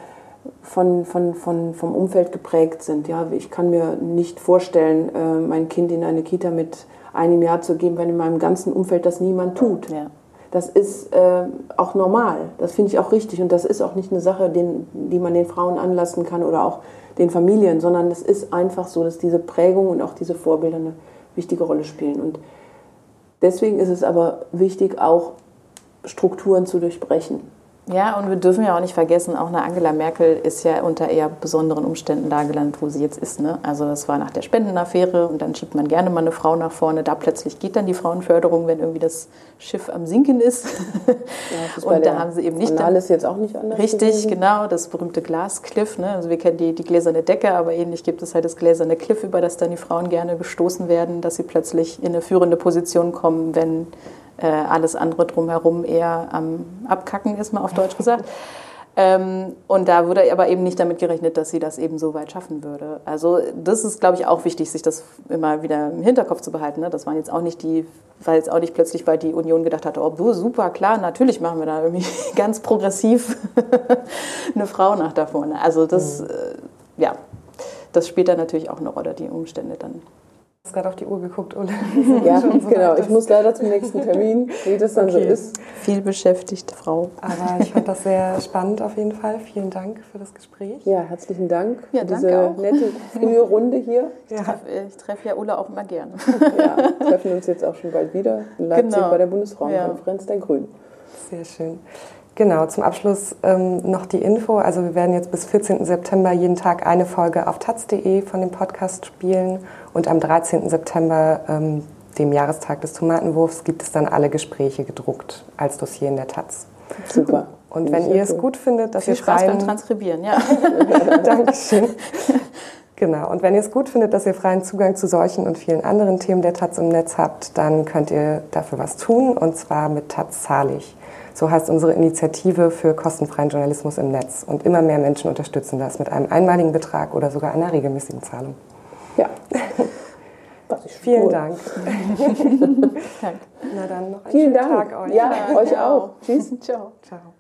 Speaker 6: von, von, von, vom Umfeld geprägt sind. Ja. Ich kann mir nicht vorstellen, äh, mein Kind in eine Kita mit einem Jahr zu geben, wenn in meinem ganzen Umfeld das niemand tut. Ja das ist äh, auch normal. Das finde ich auch richtig. Und das ist auch nicht eine Sache, den, die man den Frauen anlassen kann oder auch den Familien, sondern es ist einfach so, dass diese Prägung und auch diese Vorbilder eine wichtige Rolle spielen. Und deswegen ist es aber wichtig, auch Strukturen zu durchbrechen.
Speaker 5: Ja, und wir dürfen ja auch nicht vergessen, auch eine Angela Merkel ist ja unter eher besonderen Umständen da gelandet, wo sie jetzt ist. Ne? Also das war nach der Spendenaffäre und dann schiebt man gerne mal eine Frau nach vorne. Da plötzlich geht dann die Frauenförderung, wenn irgendwie das Schiff am Sinken ist.
Speaker 6: Ja, und da haben sie eben nicht... Alles jetzt auch nicht anders
Speaker 5: Richtig, gewesen. genau, das berühmte Glaskliff. Ne? Also wir kennen die, die gläserne Decke, aber ähnlich gibt es halt das gläserne Cliff, über das dann die Frauen gerne gestoßen werden, dass sie plötzlich in eine führende Position kommen, wenn äh, alles andere drumherum eher am Abkacken ist, mal auf Deutsch gesagt. Ähm, und da wurde aber eben nicht damit gerechnet, dass sie das eben so weit schaffen würde. Also das ist, glaube ich, auch wichtig, sich das immer wieder im Hinterkopf zu behalten. Ne? Das waren jetzt auch nicht die, weil jetzt auch nicht plötzlich, weil die Union gedacht hat, oh super, klar, natürlich machen wir da irgendwie ganz progressiv eine Frau nach da vorne. Also das, mhm. äh, ja, das spielt da natürlich auch eine Rolle, die Umstände dann
Speaker 4: hast gerade auf die Uhr geguckt, Ulle.
Speaker 6: Ja, so genau. Ich muss leider zum nächsten Termin, wie das dann okay. so ist.
Speaker 5: Viel beschäftigte Frau.
Speaker 4: Aber ich fand das sehr spannend auf jeden Fall. Vielen Dank für das Gespräch.
Speaker 6: Ja, herzlichen Dank
Speaker 5: ja,
Speaker 6: für diese auch. nette frühe Runde hier.
Speaker 5: Ich ja. treffe treff ja Ulle auch immer gerne.
Speaker 6: Ja, treffen uns jetzt auch schon bald wieder in Leipzig genau. bei der Bundesfrauenkonferenz ja. der Grünen.
Speaker 4: Sehr schön. Genau, zum Abschluss ähm, noch die Info. Also wir werden jetzt bis 14. September jeden Tag eine Folge auf taz.de von dem Podcast spielen und am 13. September, ähm, dem Jahrestag des Tomatenwurfs, gibt es dann alle Gespräche gedruckt als Dossier in der Taz.
Speaker 6: Super.
Speaker 4: Und wenn ihr es gut findet, dass
Speaker 5: Viel
Speaker 4: ihr
Speaker 5: Spaß freien... beim Transkribieren, ja.
Speaker 4: Dankeschön. Genau. Und wenn ihr es gut findet, dass ihr freien Zugang zu solchen und vielen anderen Themen der Taz im Netz habt, dann könnt ihr dafür was tun, und zwar mit Taz zahlig. So heißt unsere Initiative für kostenfreien Journalismus im Netz. Und immer mehr Menschen unterstützen das mit einem einmaligen Betrag oder sogar einer regelmäßigen Zahlung.
Speaker 6: Ja.
Speaker 4: Vielen cool. Dank.
Speaker 5: Na dann noch einen Vielen Dank. Tag euch.
Speaker 6: Ja, euch auch. Tschüss.
Speaker 5: Ciao. Ciao.